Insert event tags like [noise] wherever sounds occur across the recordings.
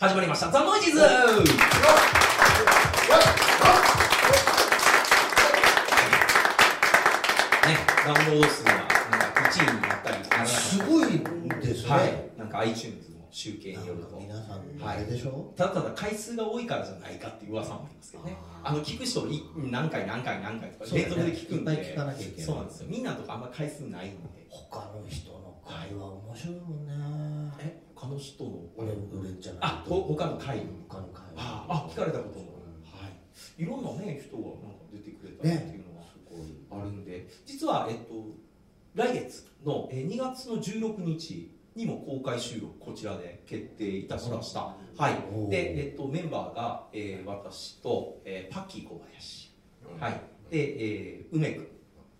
始まりました。ザ・ノイジーズ。ね、ダウンロード数がなんか1位になったりならなか。ったすごいですね、はい、なんか iTunes の集計によると。皆さんあれでしょ、ただただ回数が多いからじゃないかっていう噂もありますけどね。ああの聞く人い何回何回何回とか連続で聞くんで。いっぱい聞かなきゃいけない。そうなんですよ。みんなとかあんま回数ないんで。他の人の会話面白いもんね。え他の人の俺俺じゃない？あほ他の会？他の会。あ話あ聞かれたことはい。いろんなね人がなんか出てくれたっていうのはすごいあるんで、実はえっと来月のえー2月の16日にも公開収録こちらで決定いたしました。はい。でえっとメンバーが、えー私と、えーパッキー小林、はい。で、えー梅君、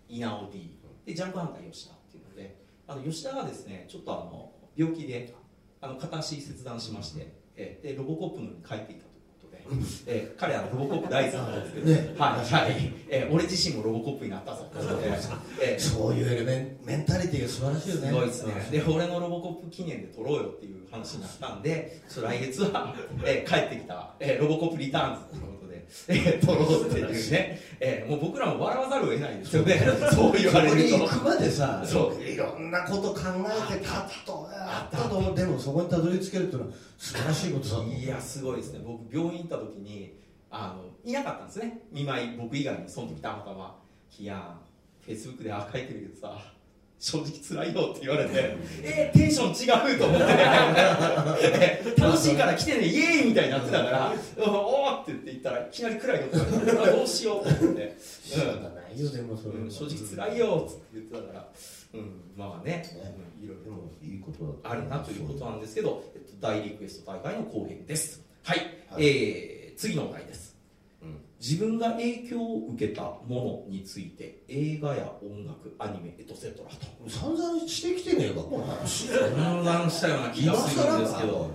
稲尾 D でジャンプハンター吉田っていうので、あの吉田がですねちょっとあの病気であの片足切断しまして、えーでロボコップのように帰っていたということで。えー彼はロボコップ大好きなんですけど、ね。はいはい、えー俺自身もロボコップになったぞ、えーそういうエレメンメンタリティが素晴らしいよね。すごいですね。で俺のロボコップ記念で撮ろうよっていう話になったんで来月は、えー帰ってきた、えーロボコップリターンズえー撮ろうっていうね、えーもう僕らも笑わざるを得ないですよね。そう言われそこるとに行くまでさそう。いろんなこと考えてカットあった。とでもそこにたどり着けるっていうのは素晴らしいことだと思ういやすごいですね。僕病院行った時にあのいなかったんですね。見舞い僕以外にその時たまたま「いやフェイスブックであ書いてるけどさ正直辛いよ」って言われて「えー、テンション違う」と思って。[laughs] えー楽しいから来てねイエーイみたいになってたから「おお!」って言って言ったらいきなり暗いこと言われてあ [laughs] どうしようと思って、仕方ないよでもそれうん。うん正直辛いよって言ってたから、うん、まあね。いろいろでもいいことあるなということなんですけど、えっと、大リクエスト大会の後編です。はい、はい。えー次のお題です。うん自分が影響を受けたものについて映画や音楽、アニメ、エトセトラと。散々してきてねえかこの話混乱したような気がするんですけど。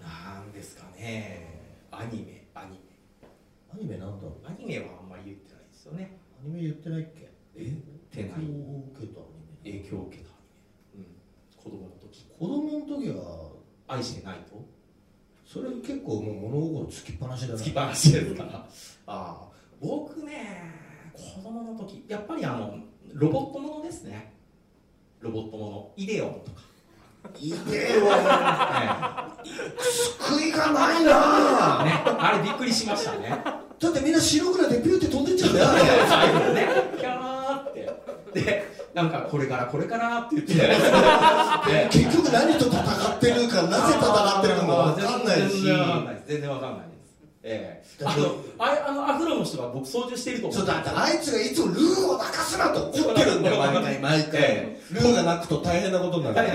今なんですかね。アニメ、アニメ。アニメなんだろう。アニメはあんまり言ってないですよね。アニメ言ってないっけ？え？てない。影響を受けたアニメ。影響を受けたアニメ、うん、子供の時。子供の時は愛してないと？それ結構もう物心つきっぱなしだな。つきっぱなしですか？らああ。僕ね子供の時やっぱりあのロボットものですね。ロボットもの。イデオンとか、いでよ救いがないな。ね、あれびっくりしましたね。だってみんな白くなってピューって飛んでっちゃうんだよなんかこれからこれからって言って [laughs] ね。結局何と戦ってるかなぜ戦ってるかも分かんないし。全然わかんないええ。あのあれあのアフロの人が僕操縦していると思そうだってあいつがいつもルーを泣かすなと怒ってるんだよ毎回毎回。えルーが泣くと大変なことになる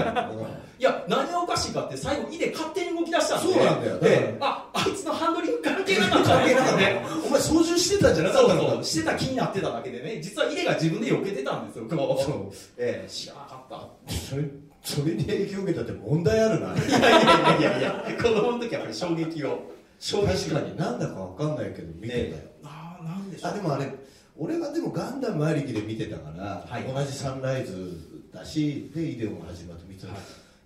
いや何がおかしいかって最後イデ勝手に動き出したんで。そうなんだよ。でああいつのハンドリング関係なかったね。お前操縦してたんじゃなかったのか。そうしてた気になってただけでね。実はイデが自分で避けてたんですよこう。そう。ええ知らなかった。それそれに影響を受けたって問題あるな。いやいやいやいやいや子供の時はやっぱり衝撃を確かになんだか分かんないけど見てたよ、ね。ああなんでしょう。あでもあれ俺はでもガンダムありきで見てたから、はい。同じサンライズだしでイデオンが始まって見てた、はい。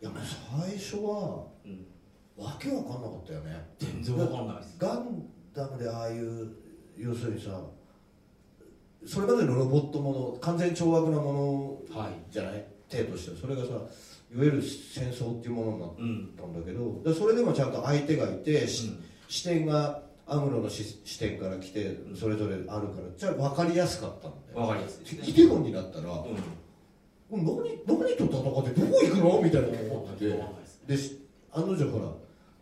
い、やもう最初はうん。わけわかんなかったよね。全然わかんないです。ガンダムでああいう要するにさそれまでのロボットもの完全懲悪なものはい。じゃない？体としては。それがさいわゆる戦争っていうものになっうんたんだけどでそれでもちゃんと相手がいて、しうん視点がアムロのし視点から来てそれぞれあるから。じゃあ分かりやすかったんだよ。わかりやすいですね。イデオンになったら、うん。何何と戦ってどこ行くの？みたいな思ってて。でし案の定ほ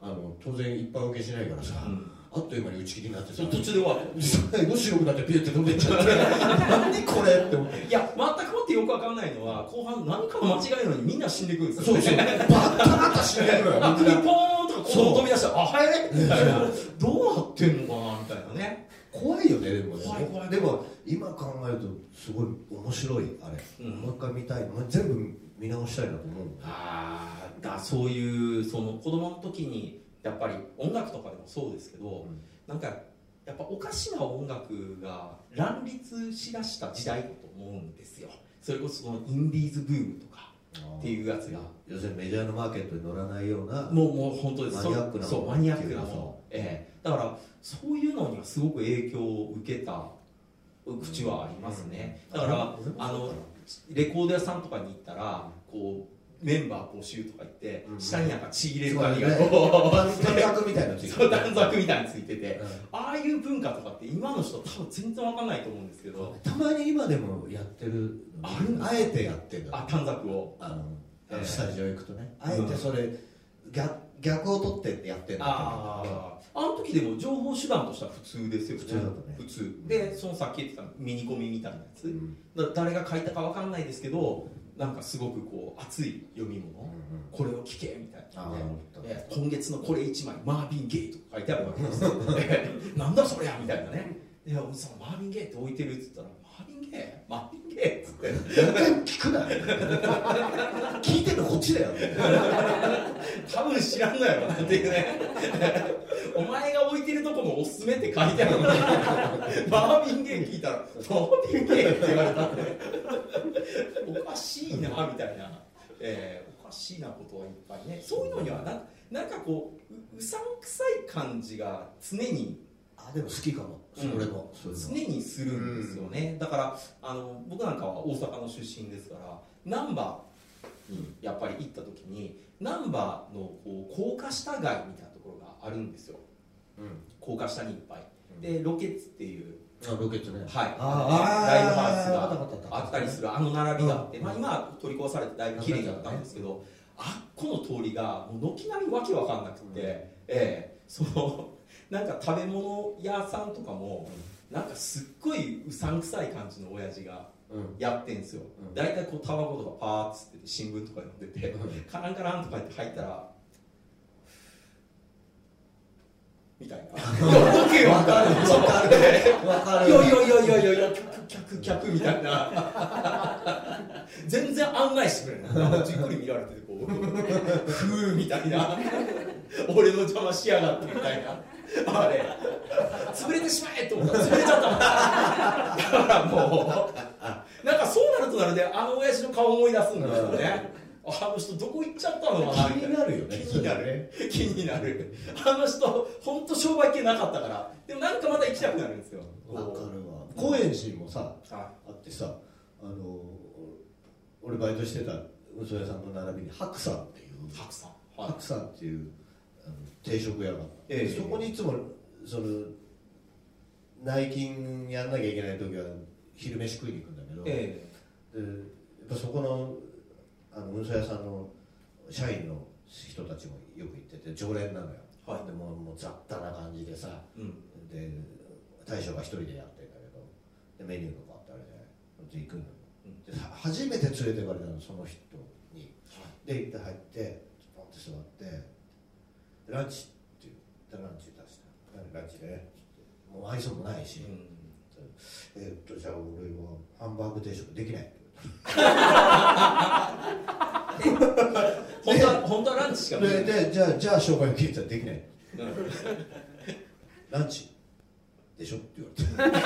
らあの当然一般受けしないからさ、うん。あっという間に打ち切りになってさ途中で終わる。最 [laughs] 後白くなってピュって飛んでっちゃって。[laughs] 何これって思って。いや全くもってよくわかんないのは後半何かの間違いなのにみんな死んでいくんですよそうそう。バッタバタ死んでるのよあみんな首ポーンとかこう。飛び出したらあはいみたいな。どうなってんのかなみたいなね。怖いよねでもね。怖い怖いでも今考えるとすごい面白いあれ、うん。もう一回見たい。もう全部見直したいなと思うああだそういうその子供の時にやっぱり音楽とかでもそうですけど、ん。なんかやっぱおかしな音楽が乱立しだした時代だと思うんですよ。それこそそのインディーズブームとかっていうやつが。要するにメジャーのマーケットに乗らないようなもうもう本当ですマニアックなそうマニアックなええ。だからそういうのにはすごく影響を受けた口はありますね、だからあのレコード屋さんとかに行ったらこうメンバー募集とか言って、うん。下になんかちぎれるそうだ紙がね [laughs] 短冊みたいなのついてそう短冊みたいについて。てうん。ああいう文化とかって今の人多分全然わかんないと思うんですけど。たまに今でもやってるああえてやってるあ短冊を。あのスタジオ行くとね。あえてそれ逆逆を取ってやってるんだあああの時でも情報手段としては普通ですよね。普通だったね。普通。でそのさっき言ってたミニコミみたいなやつ、うん。だ誰が書いたかわかんないですけどなんかすごくこう熱い読み物、これを聞けみたいなああで今月のこれ1枚マービン・ゲイとか書いてあるわけです [laughs] なんだそりゃみたいなね。いやそのマービン・ゲイって置いてるっつったらマービン・ゲイマービン・ゲイっつって。聞くな聞いてるこっちだよ。多分知らんのやろっていうね。お前が置いてるとこのおすすめって書いてあるの。にマービン・ゲイ聞いたらマービン・ゲイって言われたんでおかしいなみたいな、えーおかしいなことはいっぱいね。そういうのにはななんかこうううさんくさい感じが常に。あでも好きかも。それういうの常にするんですよね、だからあの僕なんかは大阪の出身ですから難波にやっぱり行った時に難波のこう高架下街みたいなところがあるんですよ。うん。高架下にいっぱい。でロケッツっていうあロケットね。はい。ああライブハウスがあったりするあの並びがあって、うん。まあ、今は取り壊されてだいぶ綺麗になったんですけど、あっこの通りがもう軒並みわけわかんなくて、うん。ええ。そのなんか食べ物屋さんとかもなんかすっごいうさんくさい感じの親父がうん。やってんすよ、うん。大体こうタバコとかパーッつってて新聞とか読んでて、カランカランとか言って入ったらみたいな「[laughs] OK よ」みたいなそうわかるわかる。いやいやいやいやいやいや客客客みたいな。全然案内してくれない。じっくり見られててこうふうみたいな。俺の邪魔しやがってみたいなあれ。潰れてしまえと思った。ら潰れちゃっただからもう。なんかそうなるとなるであの親父の顔思い出すんですよね。あの人どこ行っちゃったのかな気になるよね。気になる。気になる。あの人本当商売系なかったから。でもなんかまた行きたくなるんですよ。わかるわ。高円寺もさはあってさあの俺バイトしてたうそ屋さんの並びに白さんっていう。い白さんは白さんっていう定食屋がええ。そこにいつもその内勤やんなきゃいけない時は昼飯食いに行くんだけど、えでやっぱそこのあの運送屋さんの社員の人たちもよく行ってて常連なのよ、はい。でもうもう雑多な感じでさえうん。で大将が一人でやってるんだけどでメニューとかあってあれで行くのよ。うん。では初めて連れてかれたのその人に。で行って入ってポンって座ってでランチって言ってランチ出した。ランチねもう愛想もないし、うん。えーっとじゃあ俺はハンバーグ定食できない本当は本当はランチしか言見えないわれてでじゃあじゃあ生姜焼きって言ったらできない。うん。ランチでしょって言われて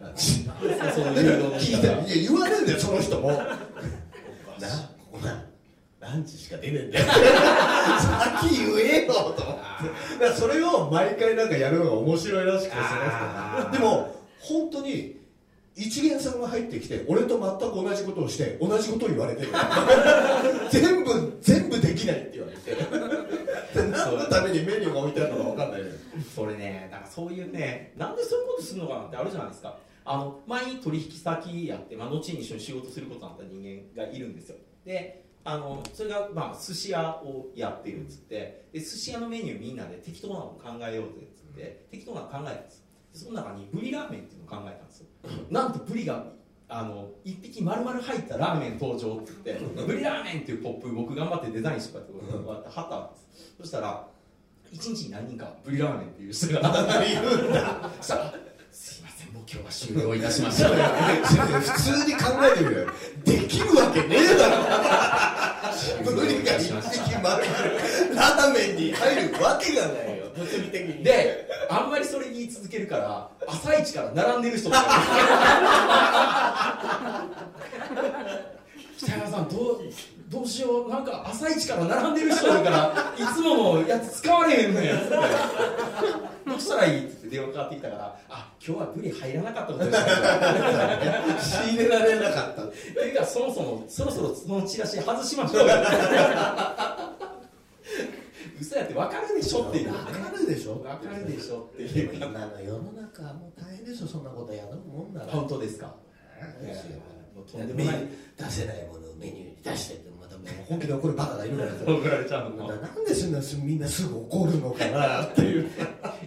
ランチ聞いたらいや言われるんだよその人もランチしか出ねえんだよ。先言えよと思って。だからそれを毎回なんかやるのが面白いらしくてでも本当に一元さんが入ってきて俺と全く同じことをして同じことを言われてる。[laughs] 全部全部できないって言われてで何のためにメニューが置いてあるのか分かんないそれねなんかそういうねなんでそういうことするのかなってあるじゃないですか。あの前に取引先やって、まあ、後に一緒に仕事することになった人間がいるんですよ。であのそれがまあ寿司屋をやってるっつってで寿司屋のメニューみんなで適当なのを考えようぜっつって適当なの考えたんです。でその中にブリラーメンっていうのを考えたんです。よなんとブリがあの一匹丸々入ったラーメン登場って言ってブリラーメンっていうポップ僕頑張ってデザインしってこうやって貼ったんです。そしたら一日に何人かブリラーメンっていう人がいるんだ今日は終了いたしました普通に考えてみるよ。できるわけねえだろ。ブリが一匹丸々ラーメンに入るわけがないよ。[laughs] 物理的に。であんまりそれ言い続けるから朝一から並んでる人とか。北山さんどう？どうしようなんか朝一から並んでる人いるから [laughs] いつものやつ使われへんのやつってどうしたらいいって言って電話かかってきたからあ今日はブリ入らなかったことにした仕 [laughs] 入れられなかった。っていうかそもそもそろそろそのチラシ外しましょう。よ [laughs] 嘘やって分かるでしょっていう。ねわかるでしょ。分かるでしょってでいう。も今の世の中はもう大変ですよそんなことやるもんなら。本当ですか？ですよとんでもない出せないものをメニューに出してってまたもう本気で怒るバカがいるからさ。怒られちゃうのな。んでそんなすみんなすぐ怒るのかなっていう。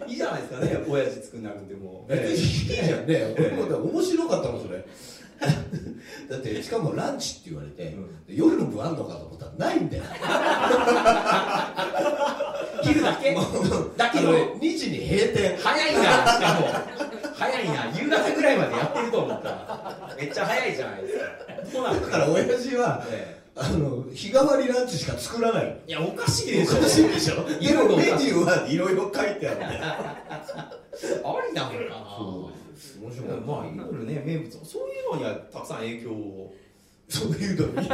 いいじゃないですかね親父作んなくても。別にいいじゃんね。俺も面白かったもんそれ。だってしかもランチって言われて、夜の部あんのかと思ったらないんだよ。[laughs] 昼だけ？だけど。あの2時に閉店。早いなしかも早いな夕方ぐらいまでやってると思ったらめっちゃ早いじゃないですかだから親父はえあの日替わりランチしか作らない。えいやおかしいでしょおかしいでしょいろいろでもメニューはいろいろ書いてあってありなのかな面白いまあいろいろね名物そういうのにはたくさん影響をそういうのに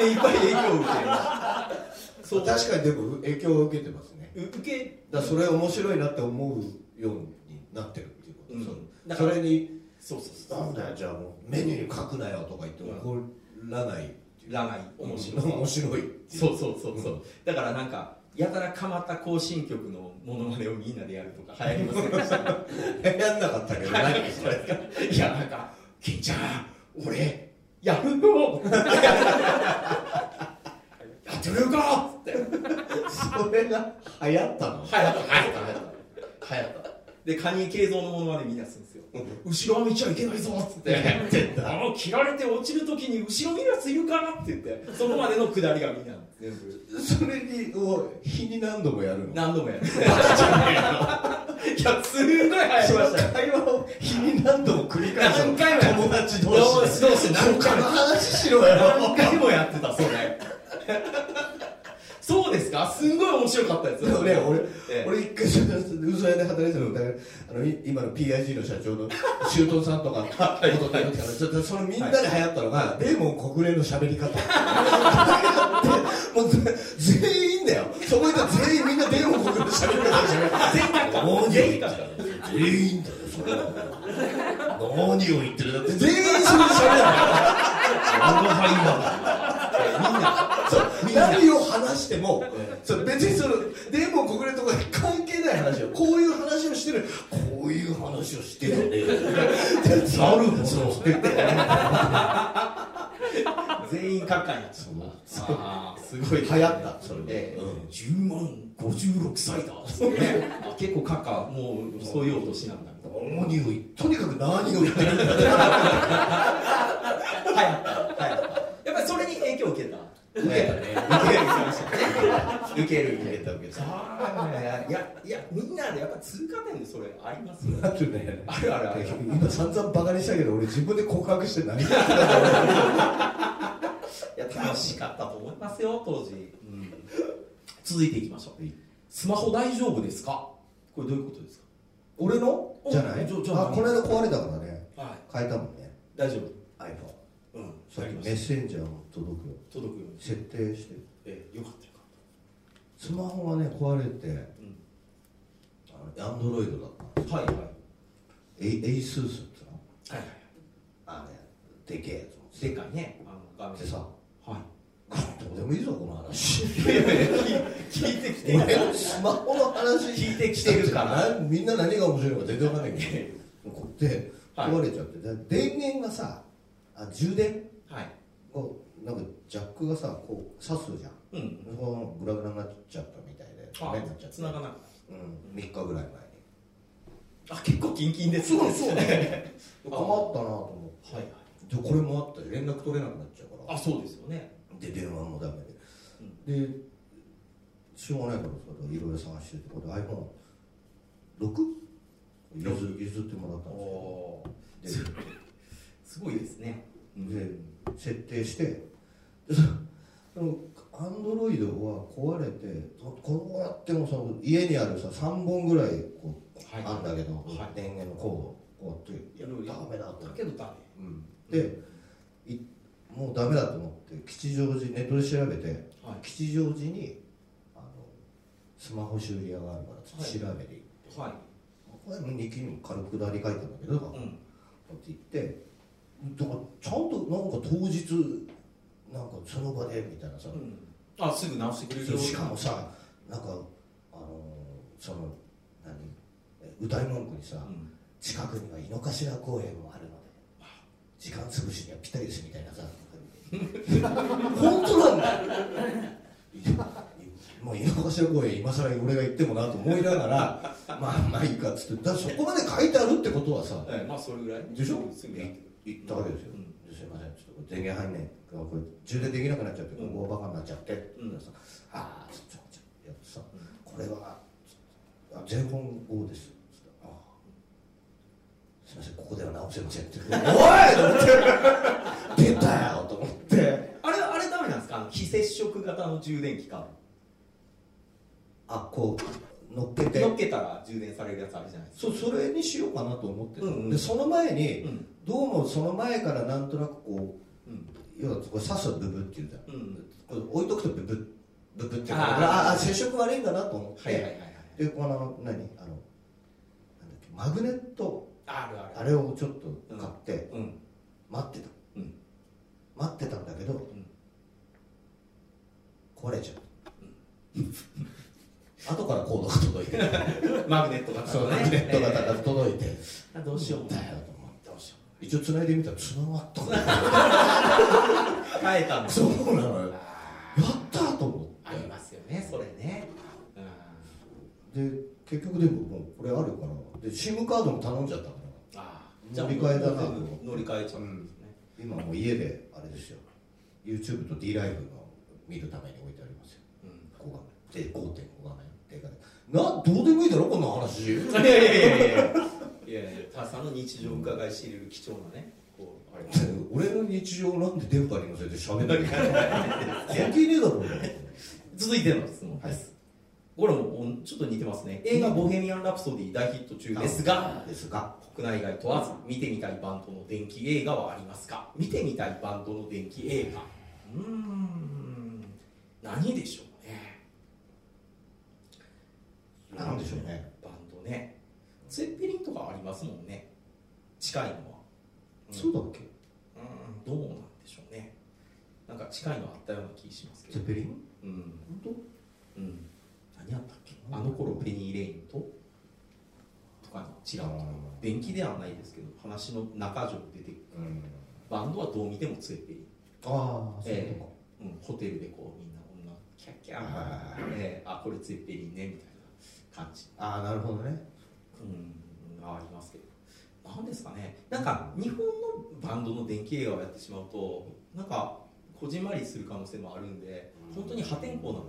えいっぱい影響を受けそう確かにでも影響を受けてますね。受けだそれ面白いなって思うようになってるっていうこと、うん。だからそれにそうそうそう。なんだよじゃあもうメニューに書くなよとか言って怒らないらない。面白い。面白い。そうそうそうそう、だからなんかやたらかまった行進曲のモノマネをみんなでやるとか流行りませんでした？[laughs] やんなかったけど何それ [laughs] いやなんか「金ちゃん俺やるよ!」やってみようか！って。[laughs] それが流行ったの？流行った流行った。流行ったでカニ映像のものまでみんなするんですよ。後ろは見ちゃいけないぞっつって。[laughs] あの切られて落ちるときに後ろ見るやついるかなって言ってそこまでのくだりがみんな全部。それにを日に何度もやるの？何度もやる。[laughs] いやすんごい流行りましたよ会話を日に何度も繰り返すの？何回も友達同士で。同士何回も。話しろよ。何回もやってたそれそうですか？すんごい面白かったでもね、俺、ええ。俺一回その嘘屋で働いてたの、だあのい今の PIG の社長の周東さんとかっとそのみんなで流行ったのが、デーモン国連の喋り方。もうぜ全員だよ。そこいた全員みんなデーモン国連の喋り方。でしょ全員か。もう全員か全員だよそれ。は何を言ってるだって。全員それで喋るんだよあのハイマーみんな何を話しても、それ別にそのデーモン国連とか関係ない話よ。こういう話をしてる。こういう話をしてるね。なるほどそう。[laughs] 全員閣下になっちゃったあーすごい。流行った。それで、ええ。うん。10万56歳だ。ね。あ結構閣下もうそういうお年なんだ。何を言とにかく何を言ってるんだ。[laughs] 流行った流行った。やっぱりそれに影響を受けた？受けたね。受ける受けたね。受ける受けた受けた。あーいやいやみんなでやっぱ通過点でそれありますよ。あとね。あるあるある。今散々バカにしたけど俺自分で告白して何いや楽しかったと思いますよ当時、続いていきましょう。スマホ大丈夫ですか？これどういうことです俺の？じゃない？じゃじゃあこの間壊れたからね。かはい変えたもんね。大丈夫。iPhone うん。さっきメッセンジャーも届くよ。届くよ。うに設定して。ええよかったよかっスマホがね壊れてた、アンドロイドだったうん、はいはい。エイスースっての？はいはい。あれでけえやつでかいね。あの画面。でさはどうでもいいぞこの話。いいやいや聞いてきて。る俺スマホの話聞いてきてるから。なみんな何が面白いのか全然わかんないけど。こうではい壊れちゃって。で電源がさあ充電はい。こうなんかジャックがさこう刺すじゃん。うん。そのグラグラになっちゃったみたいでダあメになっちゃって。繋がなかっうん。3日ぐらい前に。たあ結構キンキンですそうそう。[laughs] ね困ったなと思って。はいはい。でこれもあったり連絡取れなくなっちゃうから。あそうですよね。で電話もダメで、でしょうがないからさいろいろ探しててこれ iPhone6 譲譲ってもらったんおですよ。すごいですね。でで設定してアンドロイドは壊れてこうやってもその家にあるさ3本ぐらいこう、はいあんだけど、はい。電源のコードこうやっていやダメだってだけどダメうん。でいもうダメだと思って吉祥寺ネットで調べて、はい。吉祥寺にあのスマホ修理屋があるから調べて行って、はい。これも日記にも軽く下り書いてあるんだけど、こうん。うやって行ってだからちゃんとなんか当日なんかその場でみたいなさ、うん。あすぐ直してくれるよ。しかもさなんかあのその何？え歌い文句にさ、うん。近くには井の頭公園もあるので時間潰しにはぴったりですみたいなさ。[laughs] 本当なんだよ。もう井の頭公園今更俺が行ってもなと思いながら [laughs] まあまあいいかっつってだそこまで書いてあるってことはさええまあそれぐらい。でしょ？行ったわけですよ、うん。ですいません。ちょっと電源入んねえこれ充電できなくなっちゃってうんここバカになっちゃって、うんさああちょちょちょやってさこれはあ全本号です。ああすいませんここでは直せませんって。おいと思って。出たよと思って。あれあれダメなんですか？非接触型の充電器か。あこう乗っけて。乗っけたら充電されるやつあるじゃないですか。そうそれにしようかなと思ってた、うんうん。でその前に、うん。どうもその前からなんとなくこううん。要はこれ刺すとブブっていうじゃん。うん。これ置いとくとブブブブってあー。ああ接触悪いんだなと思って、はいはいはいはい。でこの何？あのなんだっけ？マグネット。あるある。あれをちょっと買ってうん。待ってた、うん。待ってたんだけど、ん。壊れちゃう後からコードが届いて。[laughs] マグネット型そうマグネットが届いて、えどうしようだよと思ってどうしよ一応繋いでみたら繋がった。のう変えたんですそうなのよ。やあったと思ーありますよねそれね。で結局でももうこれあるから。で SIM カードも頼んじゃったからあー。乗り換えだな乗り換えちゃうんですね。今もう家であれですよ。YouTube と D ライブの見るために置いてありますよ。うん。ここがで5.5画面などうでもいいだろこんな話。[laughs] いやいやいやいやいやいや。さんの日常を伺い知れる貴重なね [laughs] 俺の日常なんで電波に乗せて喋んなきゃいけない。関係ねえだろ続いての質問はい。です、これもちょっと似てますね。映画「ボヘミアン・ラプソディ」大ヒット中ですがですが。国内外問わず見てみたいバンドの電気映画はありますか？見てみたいバンドの電気映画。うーん。何でしょうねなんでしょうね。バンドね。ツェッペリンとかありますもんね。近いのは。そうだっけ？うんどうなんでしょうね。なんか近いのあったような気しますけど。ゼペリン？うん。本うん。何やったっけ？あの頃ペニー・レインと？とかにちらっと電気ではないですけど話の中条出てくる。当うん。バンドはどう見てもツェッペリン。ああそういうえこうん、ホテルでこうみんな女キャッキャー、あえーあこれツェッペリンねみたいな感じ、とああなるほどね。うん、ありますけど。なんですかね。なんか日本のバンドの電気映画をやってしまうとなんかこじんまりする可能性もあるんで本当に破天荒な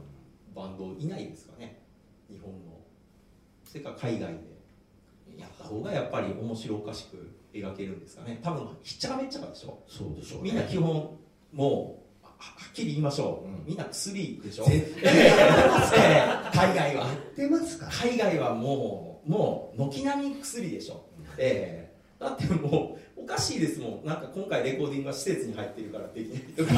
バンドいないですかね。日本の。それから海外で。やった方がやっぱり面白おかしく描けるんですかね。多分ひっちゃかめっちゃかでしょ。そうでしょうね。みんな基本もっきり言いましょう、うん。みんな薬でしょ、絶ええ。海外は。出ますか海外はもうもう軒並み薬でしょ、ええ。だってもうおかしいですもん。なんか今回レコーディングは施設に入ってるからできないとか、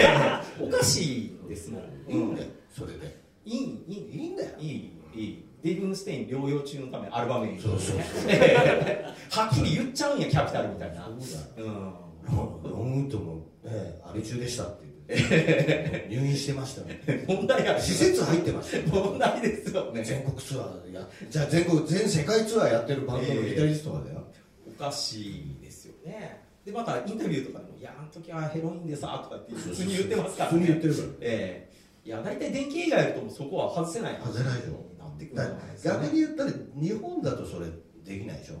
ええ。おかしいですもん、いいん。だよそれで。いいいいいいんだよ。いい。いいデイブ・ムステイン療養中のためアルバムに。そうそうええ。はっきり言っちゃうんやキャピタルみたいな。そうだうん。ロングウッドもねあれ中でしたって入院してましたね。問題ある。施設入ってましたよ。問題ですよね。全国ツアーやじゃあ全国全世界ツアーやってるバンドのギタリストがだよ、おかしいですよね。でまたインタビューとかでも「いやあの時はヘロインでさ」とかって普通に言ってますから普通に言ってるるから。ええいや大体電気映画やるともうそこは外せない外せないでしょになってくる逆に言ったら日本だとそれできないでしょ、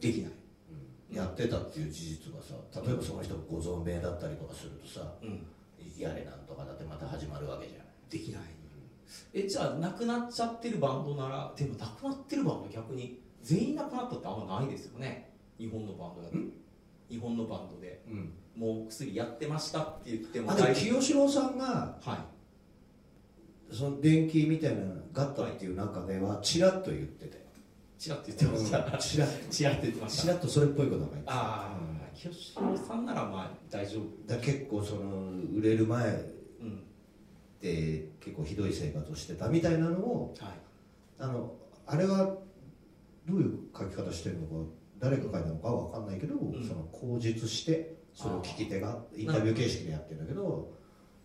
できない。やってたっていう事実がさ例えばその人がご存命だったりとかするとさうんやれなんとかだってまた始まるわけじゃん。できない。えじゃあ亡くなっちゃってるバンドならでも亡くなってるバンド逆に全員亡くなったってあんまないですよね。日本のバンドだと。日本のバンドで。うん。もう薬やってましたって言ってもあで清志郎さんが夫はい。その電気みたいなのがあっていう中ではチラッと言ってたよ。チラッと言ってました。チラッ [laughs] チラッと言ってました。チラッとそれっぽいことがあ、清志郎さんならまあ大丈夫。だ結構その売れる前うんで結構ひどい生活をしてたみたいなのをはい。あのあれはどういう書き方してるのか誰が書いたのかは分かんないけど、ん。その口実してそれを聞き手がインタビュー形式でやってるんだけども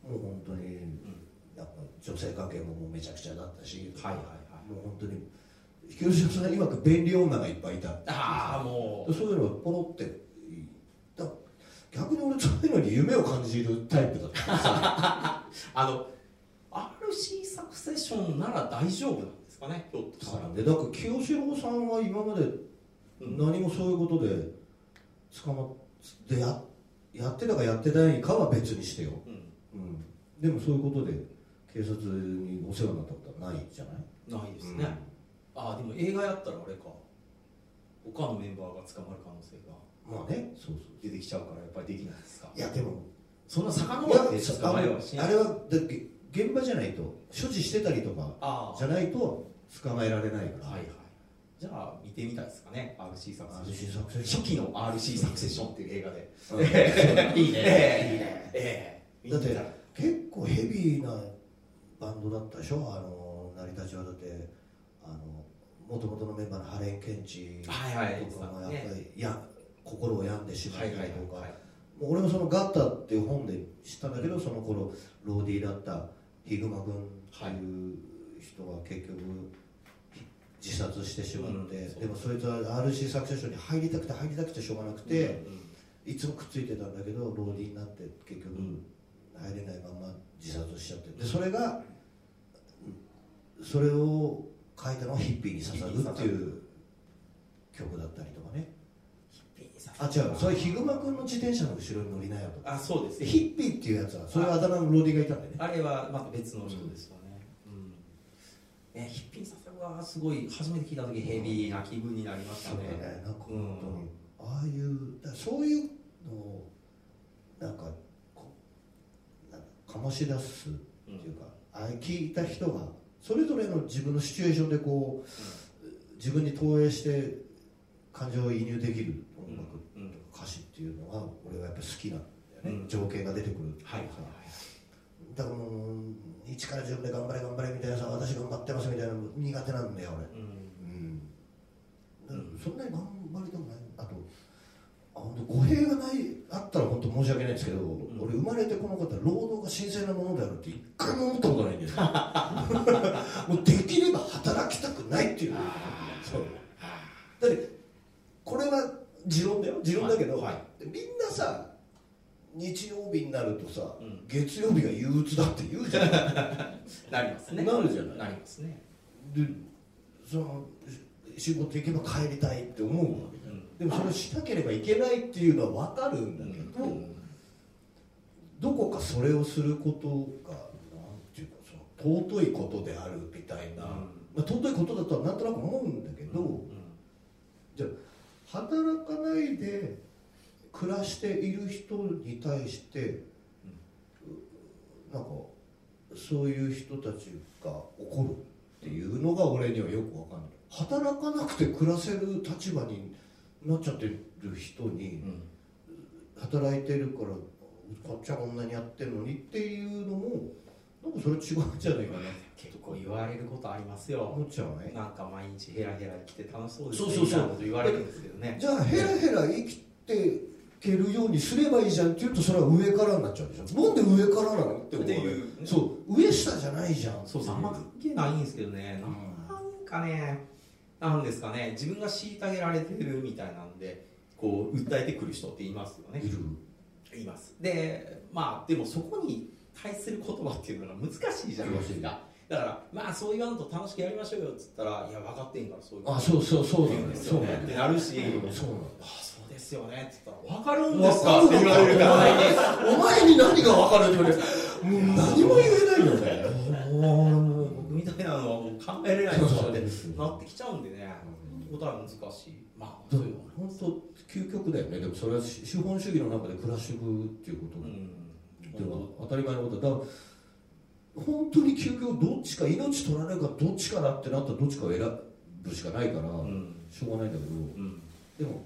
う本当になんか女性関係ももうめちゃくちゃだったし、はいはいはい。もう本当に清志郎さん曰く便利女がいっぱいいたああもう。そういうのがポロってそういうのに夢を感じるタイプだったからさあの RC サクセッションなら大丈夫なんですかねひょっとしたら。でだから清志郎さんは今までうん何もそういうことで捕まってややってたかやってないかは別にしてよ、うん。うん、でもそういうことで警察にお世話になったことはないじゃない？ないですね、ああでも映画やったらあれか。他のメンバーが捕まる可能性がまあね。そうそう。出てきちゃうからやっぱりできないですか？いやでもそんな遡ってあれはだって現場じゃないと所持してたりとかじゃないと捕まえられないから、はいはい。じゃあ見てみたいですかね。RC サクセッション。初期の RC サクセッションっていう映画で。うん。いいね。ええ。ええ。だって結構ヘビーなバンドだったでしょ？あの成り立ちはだってあの元々のメンバーのハレン・ケンチはいはいとかもやっぱり、や心を病んでしまったりとか、はいもう俺もその「ガッタ」っていう本で知ったんだけどその頃ローディーだったヒグマ君っていう人が結局自殺してしまって、うんでもそいつは RC サクセッションに入りたくて入りたくてしょうがなくて、いつもくっついてたんだけどローディーになって結局うん。入れないまま自殺しちゃって。でそれがそれを書いたのはヒッピーに捧ぐっていう曲だったりとかねあ違う。それヒグマ君の自転車の後ろに乗りなよとか。あそうですでヒッピーっていうやつはそれはあだ名のローディーがいたんでね。あれはまた別の人ですよね、うん。ね、ヒッピーさせはすごい初めて聞いた時ヘビーな気分になりましたそうだねねなん。か本当に、ああいうだそういうのをなんかこうなんか醸し出すっていうか、ああ聞いた人がそれぞれの自分のシチュエーションでこう自分に投影して感情を移入できる音楽っていうのは俺はやっぱ好きなんだよね、うん。情景が出てくるはいはいだからもう1から10で頑張れ頑張れみたいなさ私頑張ってますみたいなの苦手なんだよ俺。はいうん。うん、そんなに頑張りたくない。あとあ本当語弊がないあったら本当申し訳ないんですけど、ん。俺生まれてこの方労働が神聖なものであるって一回も思ったことないんだよもうできれば働きたくないっていう。そう。だってこれは持論だよ持論だけど、はい。はみんなさ日曜日になるとさ、うん。月曜日が憂鬱だって言うじゃん。[laughs] なりますね。なるじゃない。なりますね。でその仕事行けば帰りたいって思うわけじゃん、うん。でもそれをしなければいけないっていうのは分かるんだけど、うん。どこかそれをすることがなんていうかその尊いことであるみたいな、うん。まあ、尊いことだとはなんとなく思うんだけど、うん。じゃあ働かないで暮らしている人に対して、なんかそういう人たちが怒るっていうのが俺にはよく分かんない。働かなくて暮らせる立場になっちゃってる人にうん。働いてるからこっちはこんなにやってるのにっていうのもなんかそれ違うんじゃないかな結構言われることありますよ。思っちゃうね。なんか毎日ヘラヘラ生きて楽しそうですそうそうそう。こと言われるんですけどね。じゃあヘラヘラ生きてけるようにすればいいじゃんって言うとそれは上からになっちゃうでしょ？なんで上からなのって思うそう上下じゃないじゃん。そうそうあんま関係ないんですけどね。なんかねなんですかね。自分が虐げられてるみたいなんでこう訴えてくる人っていますよね。いる。います。でまあでもそこに対する言葉っていうのが難しいじゃないですかだからまあそう言わんと楽しくやりましょうよっつったらいや分かってんからそういうあそうそうそうなんですよね。ってなるし。そうなんだあそうですよねって言ったら分かるんですか？って言われるからねお前に何が分かるって言われてもう何も言えないよね。もう僕みたいなのは考えれない人そうでですなってきちゃうんでね。ことは難しい。まあそういうの本当究極だよね。でもそれは資本主義の中で暮らしていくっていうことうん。では当たり前のことだ本当に究極どっちか命取られるかどっちかだってなったらどっちかを選ぶしかないから、うん。しょうがないんだけどうん。でも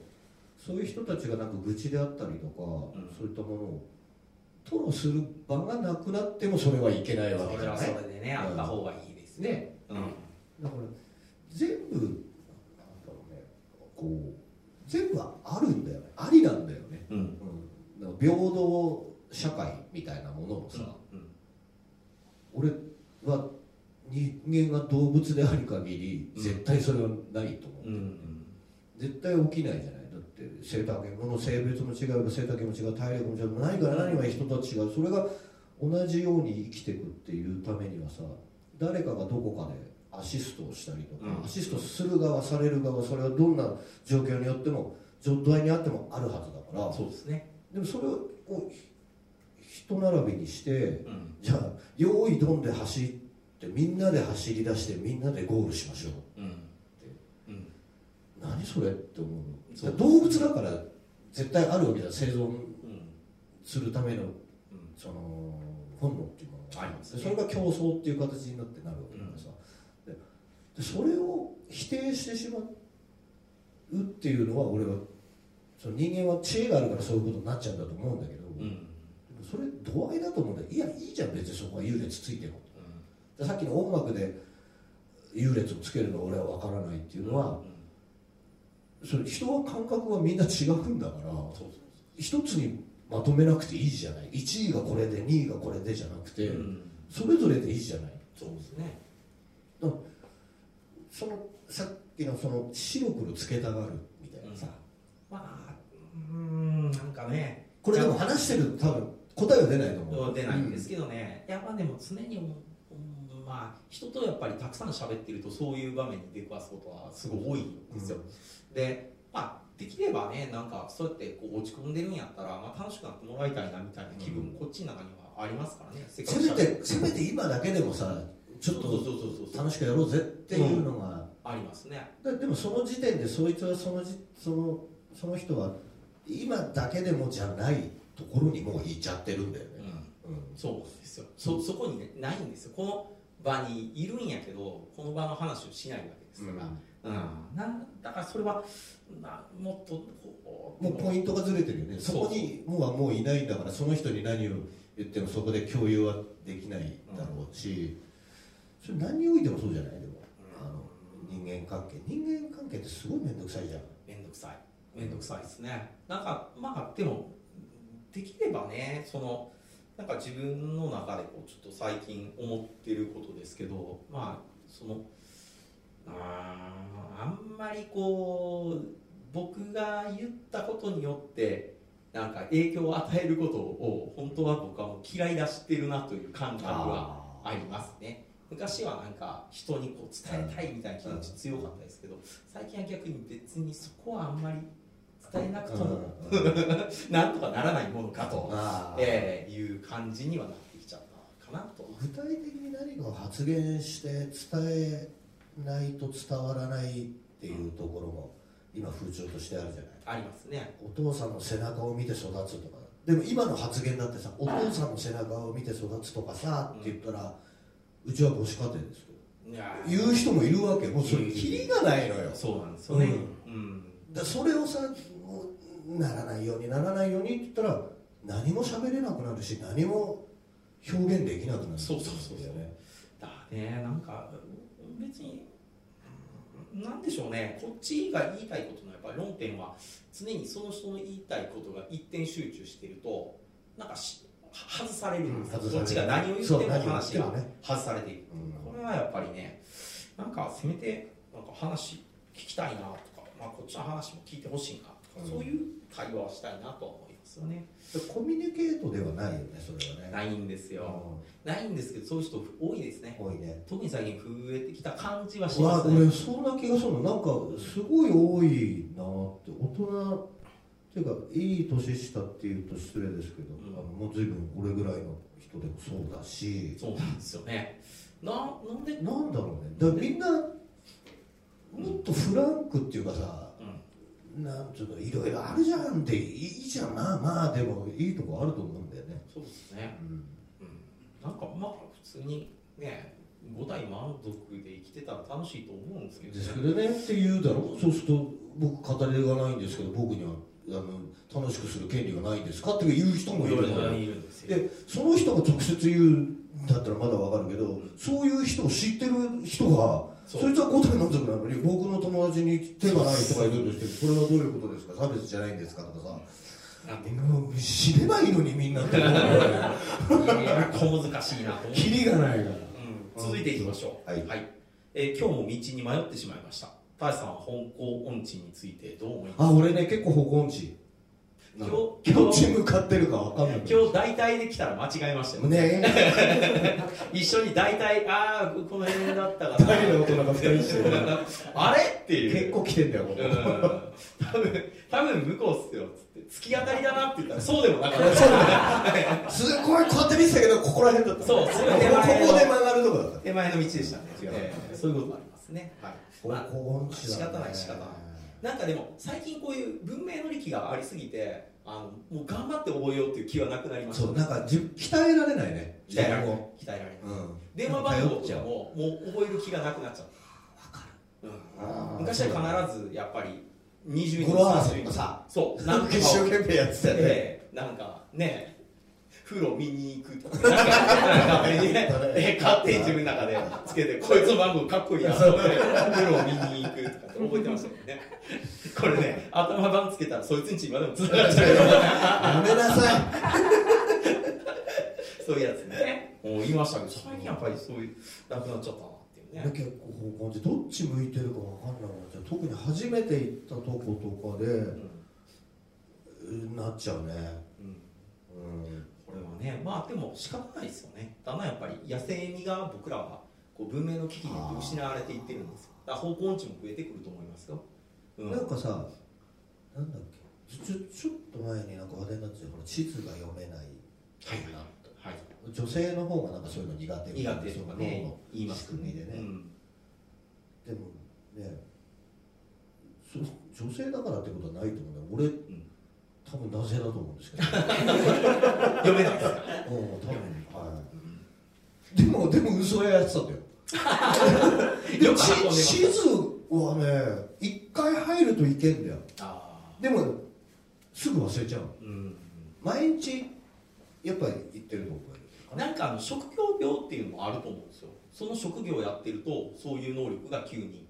そういう人たちがなんか愚痴であったりとか、うん。そういったものを吐露する場がなくなってもそれはいけないわけそれはじゃない？それでね、あった方がいいですね。ね。うん。だから全部なんだろうねこう全部あるんだよね。ありなんだよね、うん。平等社会みたいなものをさ、うん俺は人間が動物である限りうん。絶対それはないと思う、うんうん。絶対起きないじゃない。だって背丈もの性別も違えば背丈も違う体力も違う何から何は人と違うそれが同じように生きていくっていうためにはさ誰かがどこかでアシストをしたりとか、うん。アシストする側される側それはどんな状況によっても状態にあってもあるはずだから。そうですね。でもそれをひ人並びにしてうん。じゃあ用意ドンで走ってみんなで走り出してみんなでゴールしましょう。うん。うん。何それって思うそうの動物だから絶対あるわけだ生存うん。するためのうん。その本能っていうものがあります。ね。でそれが競争っていう形になってなるわけだからさ、ででそれを否定してしまうっていうのは俺はその人間は知恵があるからそういうことになっちゃうんだと思うんだけど、うんそれ度合いだと思うんだよ。いやいいじゃん別にそこは優劣ついても。でさっきの音楽で優劣をつけるのは俺は分からないっていうのは、それ人は感覚はみんな違うんだから一つにまとめなくていいじゃない。1位がこれで2位がこれでじゃなくて、それぞれでいいじゃない。そうですね。そのさっきのその白黒つけたがるみたいなさ、まあうーんなんかね。これでも話してると多分答えは出ないと思う。出ないんですけどね、やっぱでも常に、うんまあ人とやっぱりたくさん喋ってるとそういう場面に出くわすことはすごい多いんですよ、でまあできればねなんかそうやってこう落ち込んでるんやったら、まあ、楽しくなってもらいたいなみたいな気分もこっちの中にはありますからね、せめ喋て。せめて今だけでもさちょっと楽しくやろうぜっていうのが、ありますね。だでもその時点でそいつはそのじそのその人は今だけでもじゃないところにもう行っちゃってるんだよね、うん。そうですよ。そそこに、ね、ないんですよ。この場にいるんやけどこの場の話をしないわけですから、うん。なんだからそれはなもっとこうもうポイントがずれてるよね。そこにもうはもういないんだからその人に何を言ってもそこで共有はできないだろうし、それ何においてもそうじゃないでも、あの人間関係。人間関係ってすごい面倒くさいじゃん。めんどくさい。めんどくさいですね。なんかまあでもできればねそのなんか自分の中でこうちょっと最近思ってることですけどまあそのあーあんまりこう僕が言ったことによってなんか影響を与えることを本当は僕はもう嫌いだしてるなという感覚はありますね。昔はなんか人にこう伝えたいみたいな気持ち強かったですけど最近は逆に別にそこはあんまり伝えなくともなんとかならないものかと、えーいう感じにはなってきちゃったかなと具体的に何か発言して伝えないと伝わらないっていうところも今風潮としてあるじゃないありますねお父さんの背中を見て育つとかでも今の発言だってさお父さんの背中を見て育つとかさって言ったら、うちは母子家庭ですけど言う人もいるわけもうそれキリがないのよそうなんですよねうん、だそれをさならないようにならないようにって言ったら何も喋れなくなるし何も表現できなくなるそうそうそうだね。なんか別にうんなんでしょうね。こっちが言いたいことのやっぱり論点は常にその人の言いたいことが一点集中してるとなんかし外されるんですよ、うんこっちが何を言っても話が外されていく、うん。これはやっぱりねなんかせめてなんか話聞きたいなとか、まあ、こっちの話も聞いてほしいなうん。そういう対話をしたいなとは思いますよね。コミュニケートではないよねそれはね。ないんですよ、ないんですけどそういう人多いですね。うん多いね。特に最近増えてきた感じはしわますね。俺そんな気がするの。なんかすごい多いなって。大人っていうかいい年下っていうと失礼ですけど、うん。あのもう随分俺ぐらいの人でもそうだし。そうなんですよね。ななんで？なんだろうね。だからみんなもっとフランクっていうかさうんなんちょっといろいろあるじゃんっていいじゃん。まあまあでもいいとこあると思うんだよね、そうですね。うん。うん。なんかまあ普通にね五代満足で生きてたら楽しいと思うんですけど。ですけどね。って言うだろ？そうすると僕語りがないんですけど僕にはあの楽しくする権利がないんですか？っていう人もいるのよ。いるんですよ。でその人が直接言うんだったらまだわかるけど、そういう人を知ってる人がそいつは答え満足なの？に僕の友達に手がない人がいるとしてそれはどういうことですか？差別じゃないんですかとかさなんてもう知ればいいのにみんなって小難しいなとキリがないから。うん。続いていきましょう、はい。えー今日も道に迷ってしまいました。田橋さんは香港音痴についてどう思いますあ俺ね結構方向音痴今日ど今日っち向かってるかわかんない。今日大体で来たら間違えましたよ、ね [laughs] 一緒に大体ああこの辺だったかな二人の大人が二人してる。あれっていう。結構来てんだよここ。うん。多分多分向こうっすよ。っつって突き当たりだなって言ったらそうでもなかった。すごいこうやって見てたけどここら辺だったそうすごいここで曲がるとこだった。手前の道でしたね、えーそういうこともありますね、はい。まあ仕方ない仕方ない。なんかでも最近こういう文明の利器がありすぎてあのもう頑張って覚えようっていう気はなくなりました。そうなんかじ鍛えられないね。鍛えられない。鍛えられない。うん。電話番号とかももう覚える気がなくなっちゃった、うん。昔は必ずやっぱり20人語呂合わせ30人さそうなんか一生懸命やってたよね。ええなんかね風呂見に行くとかなんかね [laughs] え勝手に自分の中でつけてこいつの番号かっこいいなと思って風呂見に行くとかって覚えてましたもんね [laughs] これね頭番つけたらそいつんち今でもつながっちゃう。よやめなさい。[laughs] そういうやつね。もう言いましたけど最近やっぱりそういうなくなっちゃったなっていうね。結構方向音痴どっち向いてるかわかんなくなっちゃう。特に初めて行ったとことかでうん。なっちゃうね。うん。うん。これはねまあでも仕方ないですよね。だんだんやっぱり野生味が僕らはこう文明の危機によって失われていってるんですよ。だから方向音痴も増えてくると思いますよ、うん、なんかさなんだっけ？ちょちょっと前になんか話題になってたよ。ほら地図が読めない。はい。はい。女性の方がなんかそういうの苦手みたいな。苦手とかね言います仕組みでね、うん。でもねそ女性だからってことはないと思うんだよ。俺、ん。多分男性だと思うんですけど。[laughs] 読めないですか？うん多分はい。でもでも嘘ややってたんだよ。で [laughs] よもく運んでます。地地図はね一回入るといけんだよ。あでもすぐ忘れちゃう。うん。毎日やっぱり行ってるとこがいるなんかあの職業病っていうのもあると思うんですよ。その職業をやってるとそういう能力が急に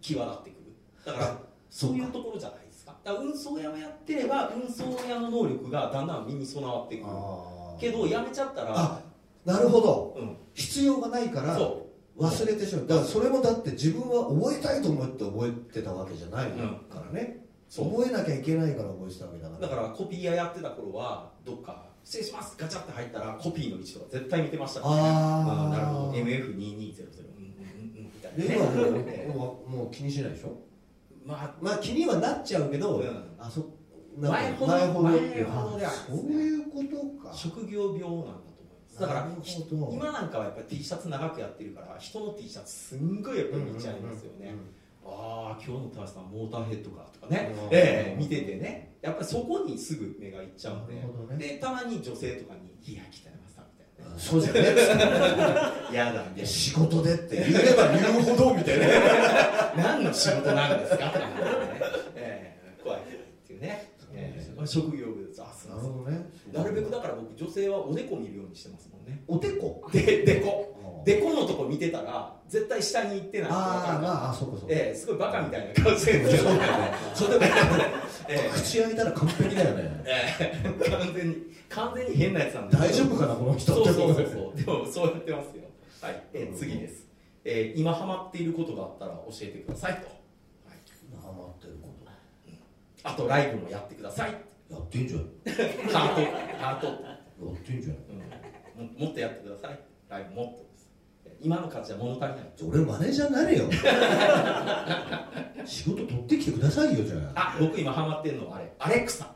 際立ってくる。だからそういうところじゃないですか。だから運送屋をやってれば運送屋の能力がだんだん身に備わってくる。あけどやめちゃったらあなるほど。うん。必要がないからそ忘れてしまう。だからそれもだって自分は覚えたいと思って覚えてたわけじゃないからね、そう。覚えなきゃいけないから覚えてたわけだから。だからコピー屋やってた頃はどっか「失礼します」ガチャって入ったらコピーの位置とか絶対見てましたからね。あー。なるほど。MF2200 うんうんうんうんみたでい今はもうなねもうもう気にしないでしょ？まあまあ気にはなっちゃうけど、うん。あそ前ほど前ほどほどではあそういうことか。職業病なんだだから今なんかはやっぱり T シャツ長くやってるから人の T シャツすんごいやっぱり見ちゃいますよね、ああ今日の田橋さんモーターヘッドかとかね。うん、ええ見ててね。やっぱりそこにすぐ目がいっちゃうので。でたまに女性とかに「いや北山さん」みたいなね。そうじゃね「[laughs] 嫌だ」い仕事でって言えば言うほどみたいな。な [laughs]「何の仕事なんですか?」とかね、ええ怖いっていうね、ええ職業病ですあすいなるほどね。なるべくだから僕女性はおでこ見るようにしてますもんね。おでこ？ででこ。でこのとこ見てたら絶対下に行ってないって分かるああまああそうかそうか、ええすごいバカみたいな顔してる。ん。ですよそれでもえ口開いたら完璧だよね。ええ。え完全に完全に変なやつなんです大丈夫かなこの人って。そうそうそううそう。でもそうやってますよ。はい、ええ次です、ええ今ハマっていることがあったら教えてくださいと、はい、ハマってるこあとライブもやってください。とやってんじゃん。ハートハート、やってんじゃん。うん、ももっとやってください。ライブもっとです。え今の感じは物足りない。俺マネージャーになれよ。[laughs] 仕事取ってきてくださいよじゃあ。あ僕今ハマってるのはあれ。アレクサ。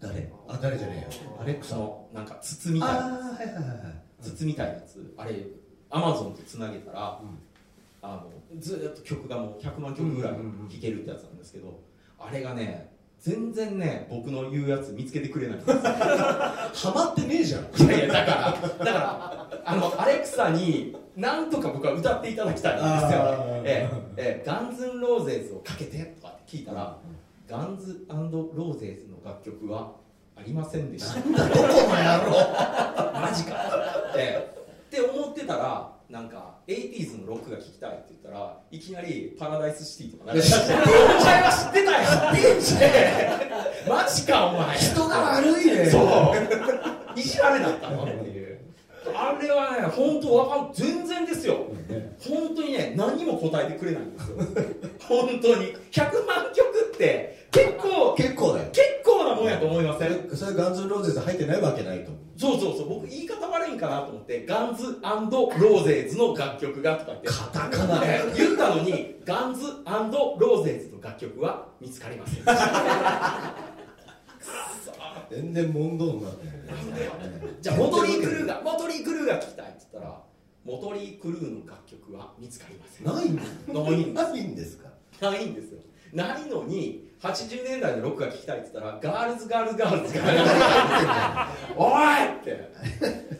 誰？あ誰じゃねえよ。アレクサ。そのなんか筒みたいなああはいはいはいはい。筒みたいなやつ。あれアマゾンとつなげたら、うん。あのずーっと曲がもう100万曲ぐらいうんうんうん聴けるってやつなんですけど、あれがね全然ね僕の言うやつ見つけてくれない。[laughs] ハマってねえじゃん。いやいやだからだからあのアレクサになんとか僕は歌っていただきたいんですよ。ええええガンズンローゼズをかけてとかって聞いたらガンズローゼーズの楽曲はありませんでした。どこの野郎。[laughs] マジか。ってって思ってたらなんか 80s のロックが聴きたいって言ったらいきなりパラダイスシティとか流れて知ってる。お前は知ってたよ。知ってんマジかお前。人が悪いねそう。いじられだったの。っていうあれはね本当わかん全然ですよ。本当にね何にも答えてくれないんですよ。[laughs] 本当に。100万曲って結構結構だよ。結構なもんやと思いません？それガンズローゼズ入ってないわけないとそうそうそう。僕言い方悪いんかなと思ってガンズローゼーズの楽曲がとか言って。カタカナ。え言ったのにガンズローゼーズの楽曲は見つかりません。[laughs] [laughs] 全然問答になってじゃあモトリー・クルーがモトリー・クルーが聴きたいって言ったらモトリー・クルーの楽曲は見つかりません。ないんです。ないんですか？ないんですよ。ないのに80年代のロックが聴きたいって言ったらガールズガールズガールズがおいって。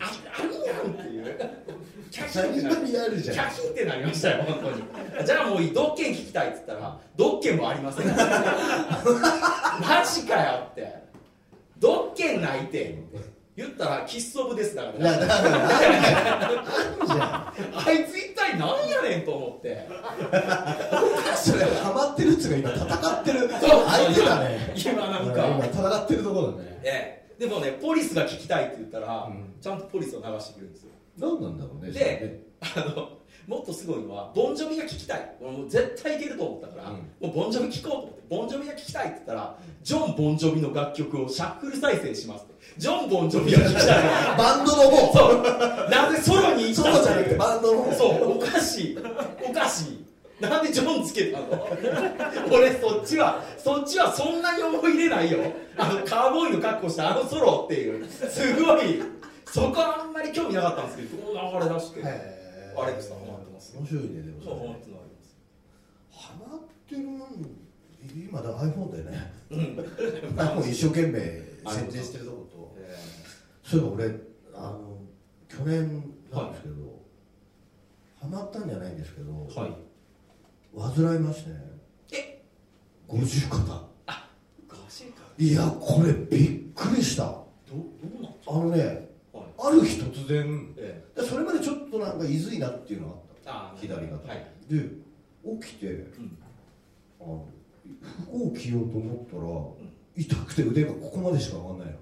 ああるやんっていう。キャキンってなりましたよ本当に。じゃあもういいドッケン聞きたいって言ったらドッケンもありません。[laughs] マジかよって。ドッケンないてって言ったらキスオブですだからだから [laughs] あいつ一体何やねんと思って。それハマってるっつうか今戦ってる。相手だね。今なん今か戦ってるところだね。ええ。でもねポリスが聞きたいって言ったら、うん。ちゃんとポリスを流してくれるんですよ。何なんだろうねであのもっとすごいのはボンジョビが聞きたい。俺もう絶対いけると思ったから、うん。もうボンジョビ聞こうと思ってボンジョビが聞きたいって言ったらジョン・ボンジョビの楽曲をシャッフル再生しますって。ジョン・ボンジョビが聞きたい。[laughs] バンドの方。そう。なぜソロに行そうじゃなくてバンドの方。そうおかしい。おかしい。なんでジョンつけたの？[laughs] 俺そっちはそっちはそんなに思い入れないよ。あのカーボーイの格好したあのソロっていう。すごい。そこはあんまり興味なかったんですけど流れ出してアレックスさんます面白いねでもそますハマってる今だ iPhone だよね。うん。iPhone 一生懸命設定してるとこと。えそういえば俺あの去年なんですけど、ハマったんじゃないんですけど、ーはい。患いましてね。え？五十肩。ガシかいやこれびっくりした。どどうなんあのねはい。ある日突然え。でそれまでちょっとなんかいずいなっていうのがあっ左肩、はい。で起きてうん。あの服を着ようと思ったら、ん。痛くて腕がここまでしか上がんないの。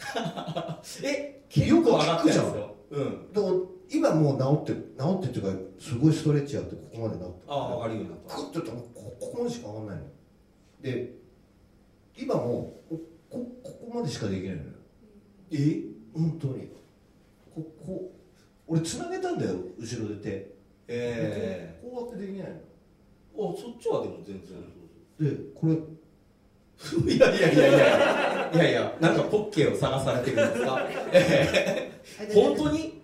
[laughs] え結構上がってるんですよ。ようん。だから今もう治って治ってっていうかすごいストレッチやってここまで治ってああ上がるようになった。クッてやったらこここまでしか上がんないの。で今もここここまでしかできないのよ。え？本当に。ここ俺つなげたんだよ後ろで手えこうこうやってできないの？えあそっちはでも全然でこれ。[laughs] いやいやいやいやいや。いやなんかポッケを探されてるんですか？[laughs] ええ本当に？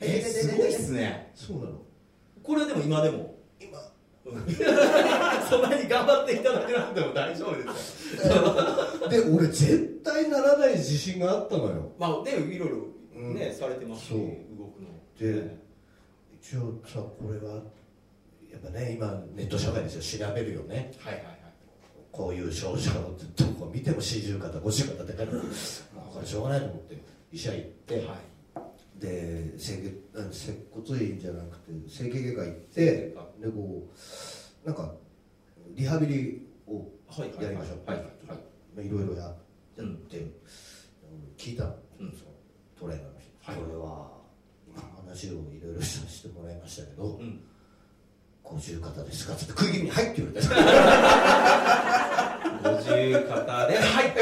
えー、すごいっすね。そうなの？これでも今でも？今。うん。[laughs] そんなに頑張っていただけなくても大丈夫ですよ。で俺絶対ならない自信があったのよ。まあでもいろいろね、うん。されてますし動くの。で一応さこれはやっぱね今ネット社会ですよ調べるよね。はいはいはい。こういう症状のどこ見ても四十肩五十肩って書いてあこれしょうがないと思って医者行って、はい。で整形あ接骨院じゃなくて整形外科行ってでこうなんかリハビリをやりましょう。はいはいろいろやうんって、聞いたん。そのトレーナーの人、はい。これは、まあ、話をいろいろさせてもらいましたけど、うん。五十肩ですか？って食い気味に「はい」って言われて五十肩ではい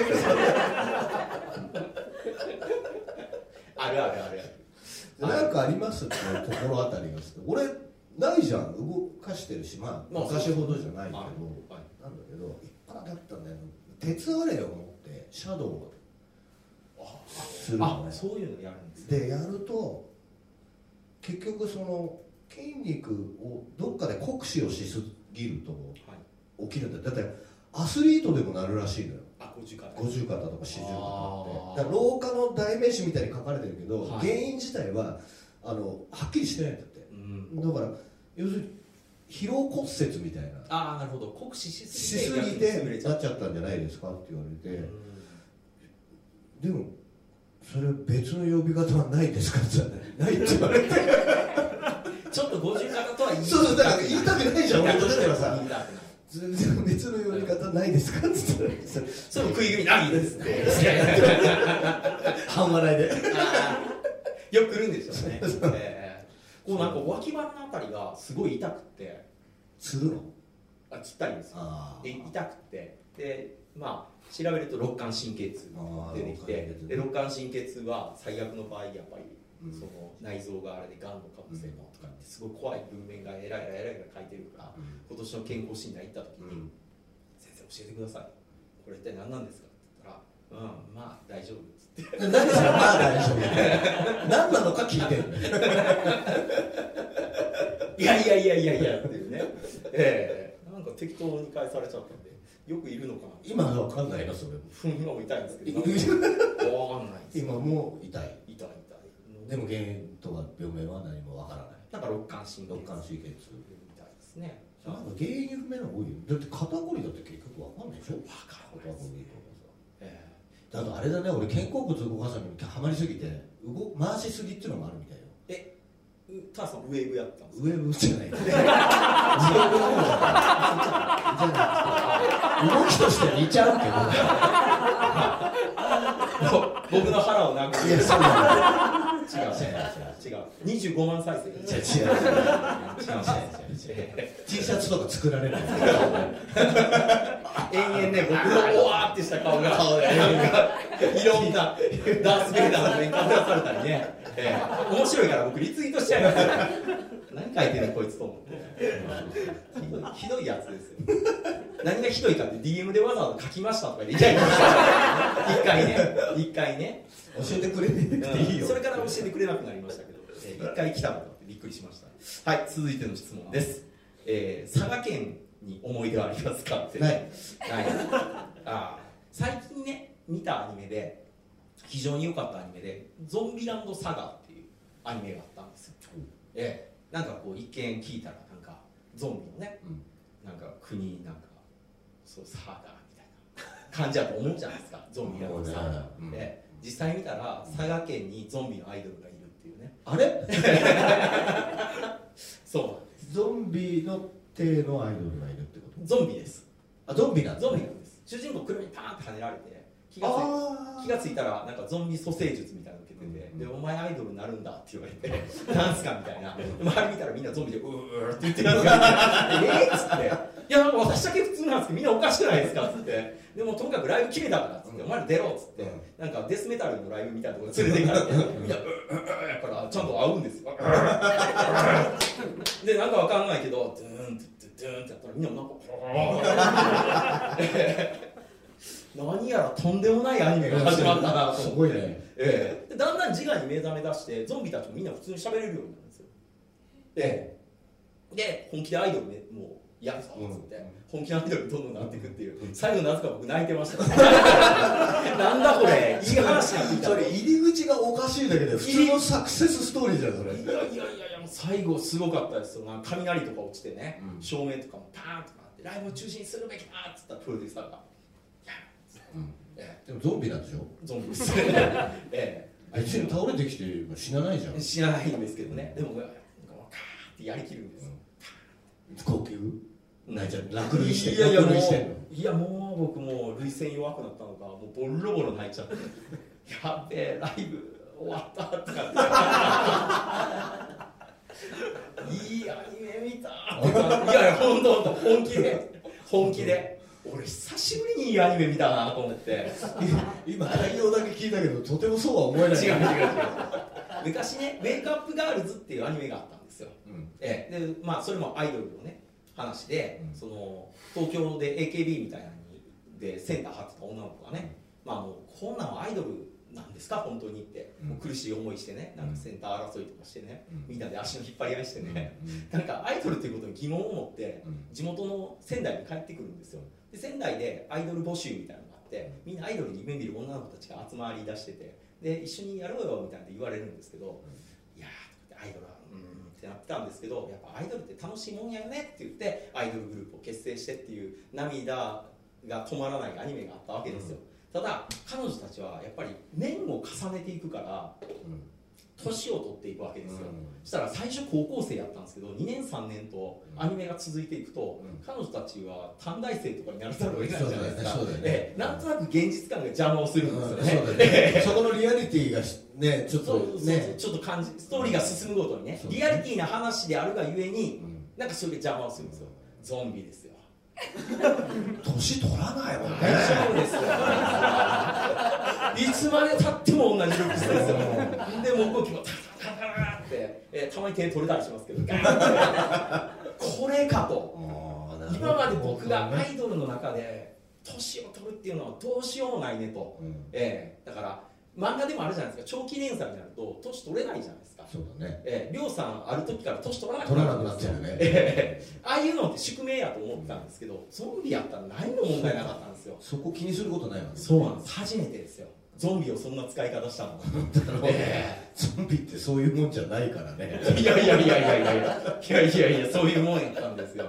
あるあるあるでなんかあります？って心当たりがして俺ないじゃん。動かしてるしまあまあ昔ほどじゃないけど、はい。なんだけど一般だったんだよ。鉄アレイを持ってシャドウを。するのね。あそういうのやるんですね。でやると結局その筋肉をどっかで酷使をしすぎるとはい起きるんだよ。だってアスリートでもなるらしいのよ。あ五十肩。とか四十肩って。老化の代名詞みたいに書かれてるけど、はい。原因自体はあのはっきりしてないんだって。うん。だから要するに疲労骨折みたいな。ああなるほど。酷使ししすぎてなっちゃったんじゃないですかって言われて、うん。でもそれ別の呼び方はないですか？って言ったらないって言われて。ちょっと五十肩とは言いそうそうだから言いたくないじゃん俺と別の呼び方ないですか？って。言ったらそれも食い気味ないですね。半笑いでよく来るんでしょうね、えーこうなんか脇腹のあたりがすごい痛くって。するの？あつったりですよ。あで痛くて。でまあ調べると肋間神経痛出てきてで肋間神経痛は最悪の場合やっぱり、うん。その内臓があれでがんのかもしれんのとかってすごい怖い文面がえらいえらいえらいが書いてるから、今年の健康診断行った時に、先生教えてください。これ一体何なんですかって言ったらうんまあ大丈夫っつって。何まあ大丈夫何なのか聞いてる [laughs] いやいやいやいやいやっていうね。ええか適当に返されちゃったんでよくいるのかな。今は分かんないなそれ今も。痛いんですけどなんかんない今も痛い。痛い痛い。でも原因とか病名は何も分からない。なんか肋間神経肋間神経痛。みたいですね。なんか原因不明なの多いよだって肩こりだって結局分かんないでしょ？分かんない肩こりとかえさあとあれだね俺肩甲骨動かすのにハマりすぎて動回しすぎっていうのもあるみたいターさんウェーブやったんですかウェーブじゃない。ウェーブじゃない動きとしては似ちゃう [laughs] 僕の腹を殴るけどいやそう。なの違う。違う。違う。25万再生違う。違う。違う。違う。違う。違う。T シャツとか作られない延々ね僕のおわーってした顔が顔でいろんなダース・ベイダーの面かぶらされたりね、ええ。面白いから僕リツイートしちゃいますよ。何書いてるのこいつと思って。ひどいやつですよ。何がひどいかって DM でわざわざ書きましたとかで言いたいんですよ一回ね。一回ね。教えてくれていいよ。それから教えてくれなくなりましたけど、えー一回来たのかってびっくりしました。はい続いての質問です、えー佐賀県に思い出はありますかって。ない。あー最近ね見たアニメで非常に良かったアニメで「ゾンビランドサガ」っていうアニメがあったんですよ、ええ。なんかこう一見聞いたらなんかゾンビのねうん。なんか国なんかそうサガみたいな [laughs] 感じだと思うじゃないですかゾンビランドサガ、うん。で実際見たら佐賀県にゾンビのアイドルがいるっていうね。あれ？[laughs] そうなんです。ゾンビの手のアイドルがいるってこゾンビです。とあゾンビなんだ。ゾンビなんです。主人公車にパーンって跳ねられて気がついあ気がついたらなんかゾンビ蘇生術みたいなの受けてて、でお前アイドルになるんだって言われてなんすかみたいな。で周り見たらみんなゾンビでうーって言ってるんですよえーっつって。いやなんか私だけ普通なんですけどみんなおかしくないですかっつって。でもとにかくライブ決めたからっつって、お前ら出ろっつって、なんかデスメタルのライブみたいなところに連れて行かれてみんなうーやからちゃんと合うんですよ。でなんかわかんないけどドゥーンってドゥーンってやったらみんななんか何やらとんでもないアニメが始まったなと思って。すごいねええ。でだんだん自我に目覚め出してゾンビたちもみんな普通に喋れるようになるんですよええ。で本気でアイドルねもうやるぞっつって、本気のアイドルにどんどんなっていくっていう、最後なぜか僕泣いてました。[laughs] なんだこれ。いい話なんてそれ入り口がおかしいだけで普通のサクセスストーリーじゃんそれ。いやいやいやいや最後すごかったです。よ雷とか落ちてね、うん。照明とかもパーンとかあってライブを中止にするべきだっつったらプロデューサーが「いやえでもゾンビなんでしょ？えゾンビです。[laughs] えあいつに倒れてきて死なないじゃん。え知らないんですけどね。でもなんかもうカーってやりきるんです。よ、呼吸？ないじゃん落類していやいやもういやもう僕もう涙腺弱くなったのかもうボロボロ泣いちゃって。[laughs] やべえライブ終わったとかって。[laughs] いいアニメ見たって。かいやいや本当本当。本気で。本気で俺久しぶりにいいアニメ見たなと思って。[laughs] 今内容だけ聞いたけどとてもそうは思えない。違う違う違う。昔ね「ウェイクアップガールズ」っていうアニメがあったんですよ。うん。ええ。でまあそれもアイドルのね話で、うん。その東京で AKB みたいなのにでセンター張ってた女の子がね、まあもうこんなんはアイドルなんですか本当にって、うん。もう苦しい思いしてねなんかセンター争いとかしてね、うん。みんなで足の引っ張り合いしてね、うん。なんかアイドルっていうことに疑問を持ってうん。地元の仙台に帰ってくるんですよで仙台でアイドル募集みたいなのがあってみんなアイドルに夢見る女の子たちが集まりだしててで一緒にやろうよみたいなって言われるんですけど、いやーアイドルはうーんってってなってたんですけどやっぱアイドルって楽しいもんやよねって言ってアイドルグループを結成してっていう涙が止まらないアニメがあったわけですよ、ただ彼女たちはやっぱり年を重ねていくから年を取っていくわけですよ、そしたら最初高校生やったんですけど2年3年とアニメが続いていくと、うん。彼女たちは短大生とかになるざるを得ないじゃないですか。ねなんとなく現実感が邪魔をするんですよね、そこのリアリティがしね。ちょっとねちょっと感じストーリーが進むごとにねリアリティな話であるがゆえにうんなんかそれが邪魔をするんですよゾンビですよ [laughs] 年取らないもんねいつまでたっても同じルックスですよ。でも動きもタタタタタって、えーたまに手取れたりしますけど。これかと。今まで僕がアイドルの中で年を取るっていうのはどうしようもないねと、うん。ええだから漫画でもあるじゃないですか。長期連載になると年取れないじゃないですかそうだね。ええ、りょうさんある時から年取らなくなっちゃうよ。ね。ええ [laughs] ああいうのって宿命やと思ってたんですけどゾンビやったら何も問題なかったんですよ。そこ気にすることないわけそうなんです。初めてですよ。ゾンビをそんな使い方したの。えゾンビってそういうもんじゃないからね。えいやいやいやいやいやいや。いやいやいやそういうもんやったんですよ。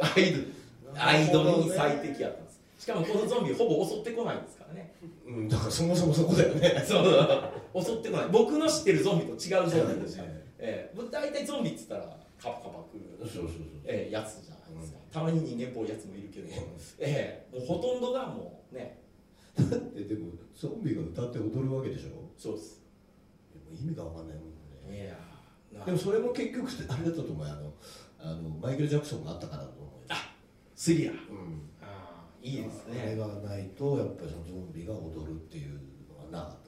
アイドルアイドルに最適やったしかもこのゾンビほぼ襲ってこないんですからね。うんだからそもそもそこだよね。そう。襲ってこない。僕の知ってるゾンビと違うゾンビでした、ええ、僕大体ゾンビっつったらカパカパ来る。そうそうそうええやつじゃないですか、たまに人間っぽいやつもいるけど、ええ。もうほとんどがもうね。だってでもゾンビが歌って踊るわけでしょ？そうです。でも意味がわかんないもんね。いやでもそれも結局あれだったと思うよ。あのあのマイケル・ジャクソンがあったからだと思うよ。あスリラー。うんいいですあれねがないとやっぱりそのゾンビが踊るっていうのはなかっ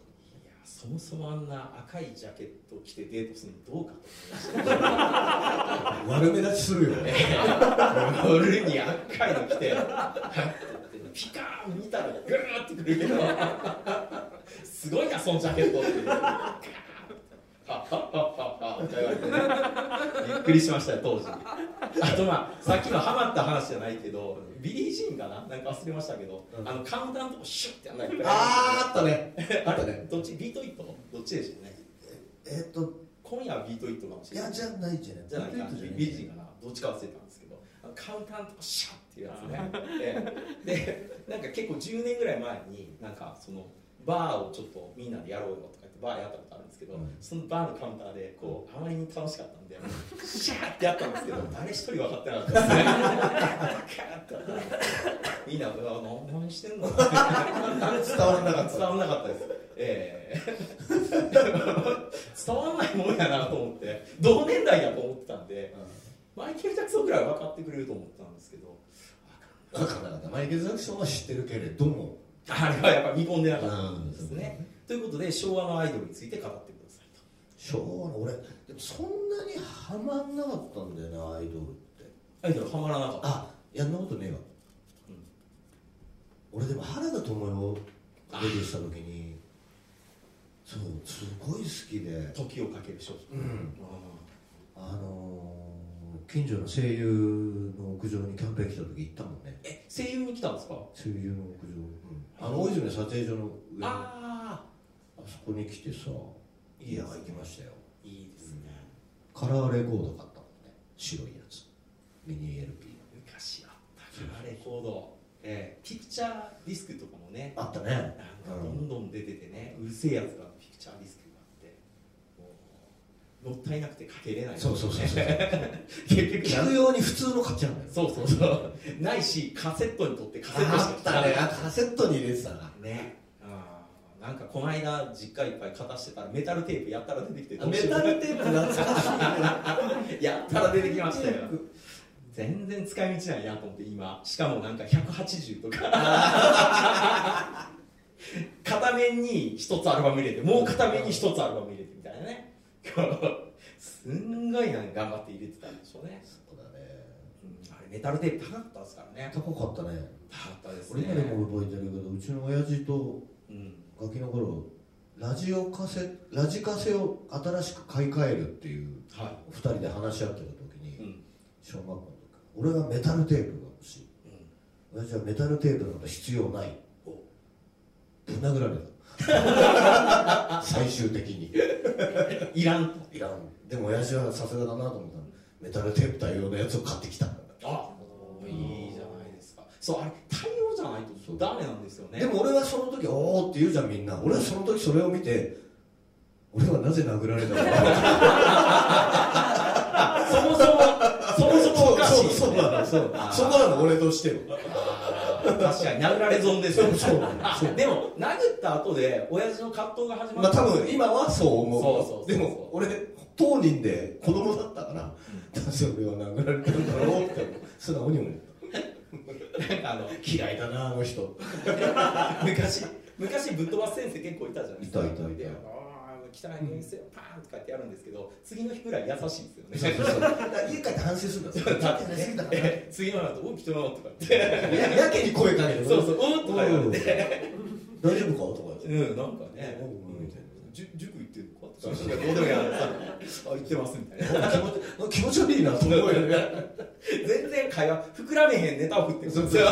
いやそもそもあんな赤いジャケット着てデートするのどうかと思いました。た悪目立ちするよ。ね夜に赤いの着てピカーン見たらグーってくるけど。すごいなそのジャケットってびっくりしましたよ当時あとまあさっきのハマった話じゃないけどビリー・ジーンかななんか忘れましたけど、うんあのカウンターのとこシュッてやんないとああったねあったねどっちビートイットどっちでしょうねえっと今夜はビートイットかもしれないいやじゃないじゃないじゃないかビートじゃないビージーンかなどっちか忘れたんですけどカウンターのとこシャッっていうやつねででなんか結構10年ぐらい前になんかそのバーをちょっとみんなでやろうよとかバーやったことあるんですけど、うん。そのバーのカウンターでこうあまりに楽しかったんで [laughs] シャーってやったんですけど誰一人分かってなかったですね [laughs] [laughs] みんな「うわ何何してんの?」伝わらなかった伝わらなかったです。ええ。伝わらないもんやなと思って同年代やと思ってたんでマイケル・ジャクソンぐらいは分かってくれると思ったんですけど分かんなかったマイケル・ジャクソンは知ってるけれども。あれはやっぱ見込んでなかったうんんですね、ということで昭和のアイドルについて語ってくださいと。昭和の俺でもそんなにハマんなかったんだよねアイドルって。アイドルハマらなかった。あやんなことねえわ、俺でも原田知世をデビューした時にそうすごい好きで。時をかける少女、うん。ああ。のー近所の声優の屋上にキャンペーン来た時行ったもんね。ーえ声優に来たんですか？声優の屋上、あの大泉の撮影所の上に。ああそこに来てさいや行きましたよあいいですね、カラーレコード買ったもんね。白いやつ。ミニ LP 昔あったからレコード。えーピクチャーディスクとかもね。あったね。なんかどんどん出ててね、うるせえやつがピクチャーディスクがあって。もったいなくてかけれない。そうそうそうそう結局聞くように普通の買っちゃうんだよ。そうそうそう。ないしカセットにとってカセットしかあったね。あカセットに入れてたな。ねなんかこの間実家いっぱい片してたらメタルテープやったら出てきてメタルテープ懐かしいやったら出てきましたよ。全然使い道ないなと思って今。しかもなんか180とか。片面に一つアルバム入れてもう片面に一つアルバム入れてみたいなね。すんごいなんか頑張って入れてたんでしょうね、そうだね。うん。あれメタルテープ高かったですからね。高かったね。高かったです俺ね今でも覚えてるけどうちの親父とうんガキの頃ラジオカセラジカセを新しく買い替えるっていうは二人で話し合ってた時に、いうん。小学校の時俺はメタルテープが欲しい。うん親父はメタルテープなんか必要ない。お。ぶん殴られた。[laughs] 最終的に。いらん。といらん。でも親父はさすがだなと思ったの。メタルテープ対応のやつを買ってきた。あいいじゃないですか。そうあれ対応じゃないとダメなんですよね。でも俺はその時「おお」って言うじゃんみんな。俺はその時それを見て俺はなぜ殴られたのかそもそもそもそもおかしいそうそうなのそうそこなの俺としては確かに殴られ損ですよそうそうあでも殴った後で親父の葛藤が始ままあった多分今はそう思う。そうそうそうそう。でも俺当人で子供だったから、なぜ俺は殴られてるんだろうって。素直に思うあの嫌いだなあの人 [laughs] 昔昔ぶっ飛ばす先生結構いたじゃないですかいたいたいた汚い、パーンって書いてあるんですけど、次の日ぐらい優しいですよね。そうそうそう家帰って反省するん [laughs] だ。次の後、[laughs] お、来てもらおうとかって。やけに声かけて。そうそう、おとか言われて。大丈夫か？とか。うん、なんかね。どうでもいいやあ行ってますみたいな気持ち悪いなと思うよね全然会話膨らめへんネタを振ってるんですよ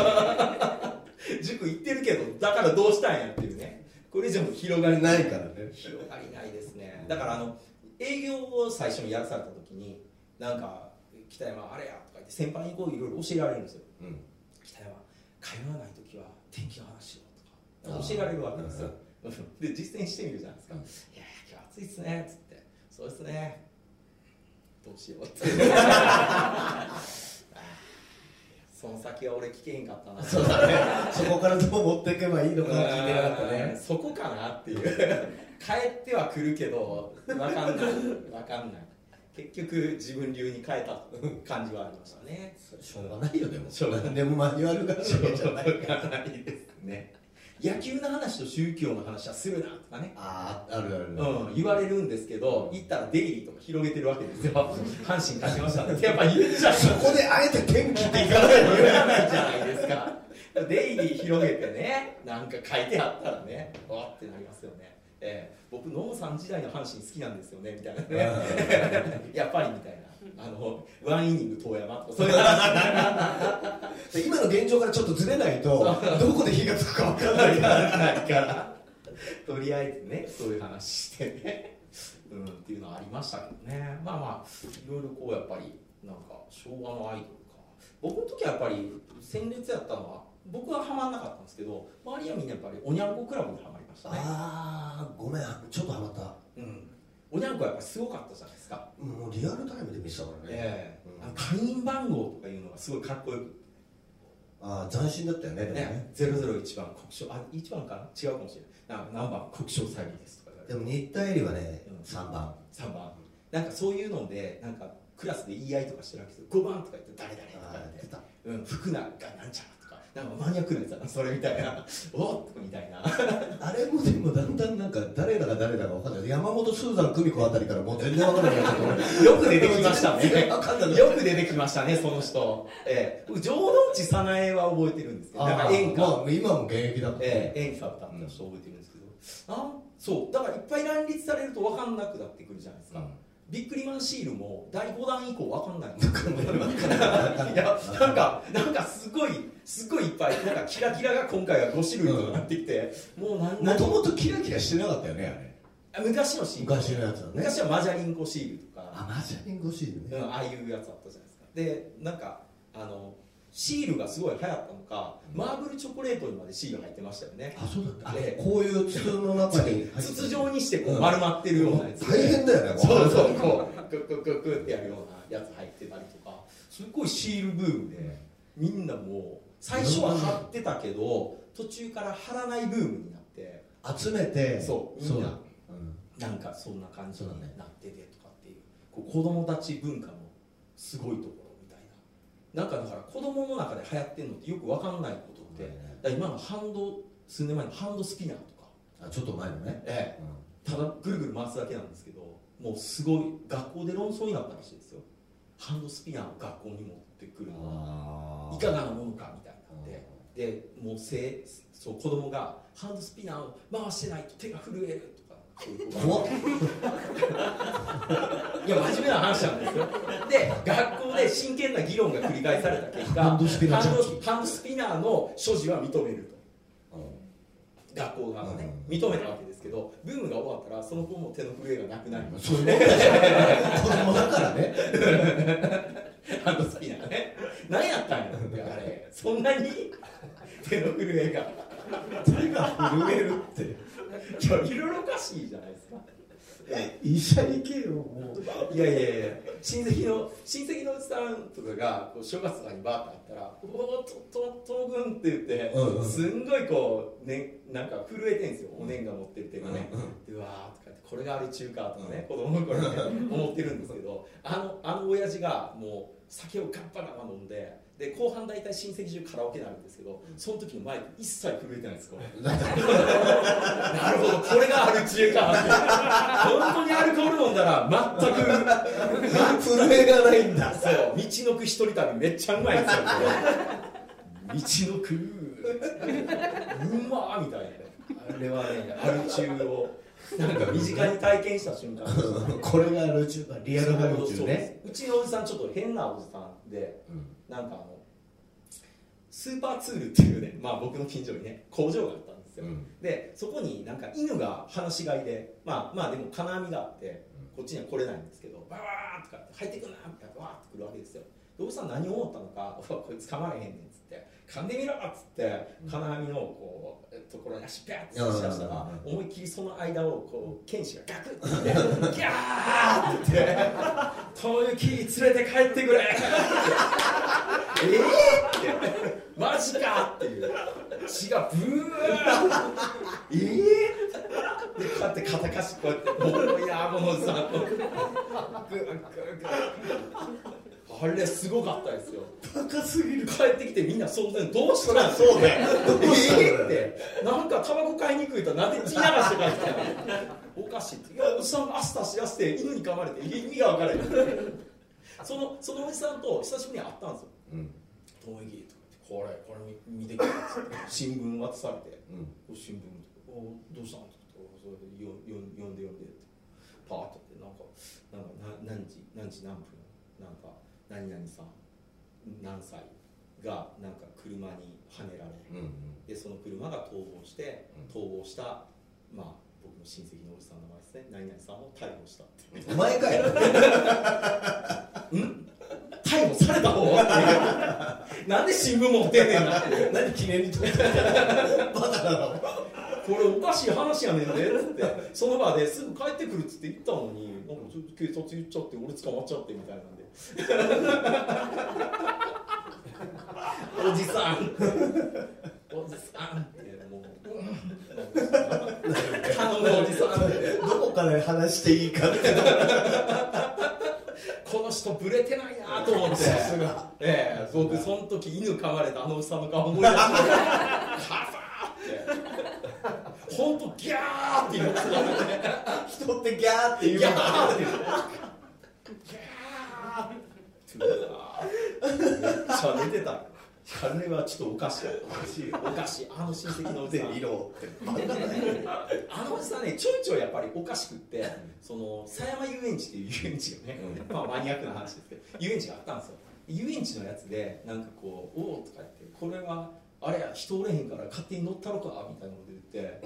塾行ってるけどだからどうしたんやっていうね。これ以上の広がりないからね。広がりないですね。だからあの営業を最初にやらされた時になんか「北山あれや」とか言って先輩にこういろいろ教えられるんですよ。うん。北山会話ない時は天気の話しようとか教えられるわけですよ。[laughs] で実践してみるじゃないですか「うん。いや今日暑いっすね」っつって「そうですね。どうしよう」って。[laughs] その先は俺聞けへんかったな。そうだね。そこからどう持っていけばいいのか聞いてなかったうんね。そこかなっていう。帰っては来るけど分かんない。分かんない。結局自分流に変えた感じはありましたね。しょうがないよでも。しょうがない。何でもマニュアルがしょうがないですね野球の話と宗教の話はするなとかね。あああるある。うん、言われるんですけど行ったらデイリーとか広げてるわけですよ。阪神勝ちましたってやっぱ言っちゃう。そこであえて天気っていかないの言わないじゃないですか。デイリー広げてねなんか書いてあったらねわってなりますよね、ええ僕ノムさん時代の阪神好きなんですよねみたいなね。[laughs] やっぱりみたいなあのワンイニング遠山とか。そういう話今の現状からちょっとずれないとどこで火がつくか分からないから。とりあえずねそういう話してね。うんっていうのはありましたけどね。まあまあいろいろこうやっぱりなんか昭和のアイドルか。僕の時はやっぱり鮮烈やったのは僕はハマんなかったんですけど周りはみんなやっぱりおにゃんこクラブにハマりましたね。ああごめんちょっとハマった。うん。おにゃんこやっぱりすごかったじゃないですかもうリアルタイムで見てたからね。ええ。うん。会員番号とかいうのがすごいかっこよくああ斬新だったよねね。ね001番国章あ1番かな？違うかもしれない。な何番国章詐欺ですとかでも新田絵里はねうん。3番。3番。なんかそういうのでなんかクラスで言い合いとかしてるわけですよ。5番とか言って誰々とか言って。うん、福永がなんちゃらなんかマニアックなやつだなそれみたいな。[laughs] おっみたいな。あれもでもだんだんなんか誰だか誰だか分かんない。山本スーザン久美子あたりからもう全然分からなくなっちゃった。よく出てきましたね。[laughs] よく出てきましたねその人。ええ。僕城之内早苗は覚えてるんですけど。なんか演歌、まあ、今も現役だからええ演歌歌った人覚えてるんですけど、あそう。だからいっぱい乱立されると分かんなくなってくるじゃないですか、ビックリマンシールも第5弾以降分かんない。なんか [laughs] なんかすごいすごいいっぱいなんかキラキラが今回は5種類とかなってきて、もう何もともとキラキラしてなかったよねあ昔のシール。昔のやつはね。昔はマジャリンコシールとか、あマジャリンゴシールね。うん、ああいうやつあったじゃないですか。でなんかあのシールがすごい流行ったのか、マーブルチョコレートにまでシール入ってましたよね。あそうだった。あえ。えこういう筒の中に筒状にしてこううん丸まってるようなやつ。で、大変だよねそうそう。こうクックックックってやるようなやつ入ってたりとか。すっごいシールブームでみんなもう最初は貼ってたけど途中から貼らないブームになって。集めて。そうみんな。うん。なんかそんな感じになっててとかっていう。こう子供たち文化のすごいところななんかだから子供の中で流行ってるのってよく分かんないことって、今のハンド数年前のハンドスピナーとか、あちょっと前のね。ええ、ただぐるぐる回すだけなんですけどもうすごい学校で論争になったらしいですよ。ハンドスピナーを学校に持ってくるのはあいかがなものかみたいになって。でもうせそう子供がハンドスピナーを回してないと手が震える怖っ。いや真面目な話なんですよ。で学校で真剣な議論が繰り返された結果ハンドスピナーの所持は認めると。学校側がね、認めたわけですけどブームが終わったらその子も手の震えがなくなりそういうもんだよ子供だからね。あの好きなね。何やったんやってあれ。そんなに？手の震えが。手が震えるっていやいろいろおかしいじゃないですか。医者行けよもう。いやいやいや親戚の親戚のおじさんとかがこう正月とかにバーってあったら「おおとと東軍」って言って、うんうん。すんごいこう、ね、なんか震えてんですよ。お年が持ってる手がね、うわーとかってこれがある中かとかね、子供の頃ね思ってるんですけどあのあの親父がもう酒をガッパガッパ飲んでで後半大体親戚中カラオケになるんですけどその時のマイク一切震えてないですこれ [laughs] なるほど。これがアル中か本当にアルコール飲んだら全く震えがないんだ。そう。道のく一人旅めっちゃうまいんですよ。道のく。うまーみたいな。あれはねアル中を。なんか身近に体験した瞬間。[laughs] これがアル中だリアルガル中ね。うちのおじさんちょっと変なおじさんでうんなんかあのスーパーツールっていうねまあ僕の近所にね工場があったんですよ、うん。でそこになんか犬が放し飼いでまあまあでも金網があってこっちには来れないんですけどバーッとかって入ってくんなみたいなわーって来るわけですよ。でおじさん何を思ったのか「う [laughs] わこいつ噛まれへんねん」っつって「噛んでみろ」っつって金網のこうところに足ピャーって差し出したらうん思いっきりその間をこう剣士がガクッてってギャーって言って「遠雪連れて帰ってくれ」えーって。マジかっていう。血がブーえーでこうやって肩貸しこうやってもういやものさんグーグーグーあれすごかったですよ。バカすぎる。帰ってきてみんな騒然どうしたん？そうだよ。えーって。なんかタバコ買いにくいとなんで血流して帰ってきたのおかしい。っていやおじさんが朝しやすって犬に噛まれて意味が分からへん。そのそのおじさんと久しぶりに会ったんですよ。うん「遠いとか言って「これこれ見てくれ」っつって新聞渡されて。うん「お新聞おどうしたの?」って言って「それでよよ読んで読んで」って。パーッとってなんかなんかな何時何時何分なんか何々さん何歳がなんか車にはねられうんでその車が逃亡してうん。逃亡したまあ僕の親戚のおじさんの名前ですね。何々さんを逮捕した。ってお前かよ。ん？逮捕された方？っていうなんで新聞持ってんねんな何記念に撮ってんの？[laughs] バカだろこれおかしい話やねんでっつって。その場ですぐ帰ってくるっつって言ったのになんかちょっと警察言っちゃって俺捕まっちゃってみたいなんで。おじさん。おじさんって。もううん頼むおじさんって。どこから話していいかって。この人ブレてないなと思って。さすが。ええ僕その時犬噛まれたあのおじさんの顔思い出して。カファーって。本当ギャーって言ってたね人ってギャーって言うギャのーって言ってギャーうわめっちゃ出てたあれはちょっとおかしい。おかしい。おかしいあの親戚のおじさん色ってあのおじさんねちょいちょいやっぱりおかしくってその狭山遊園地っていう遊園地がね、まあマニアックな話ですけど遊園地があったんですよ遊園地のやつでなんかこう「おお」とか言って「これはあれや人おれへんから勝手に乗ったろか」みたいなこと言って、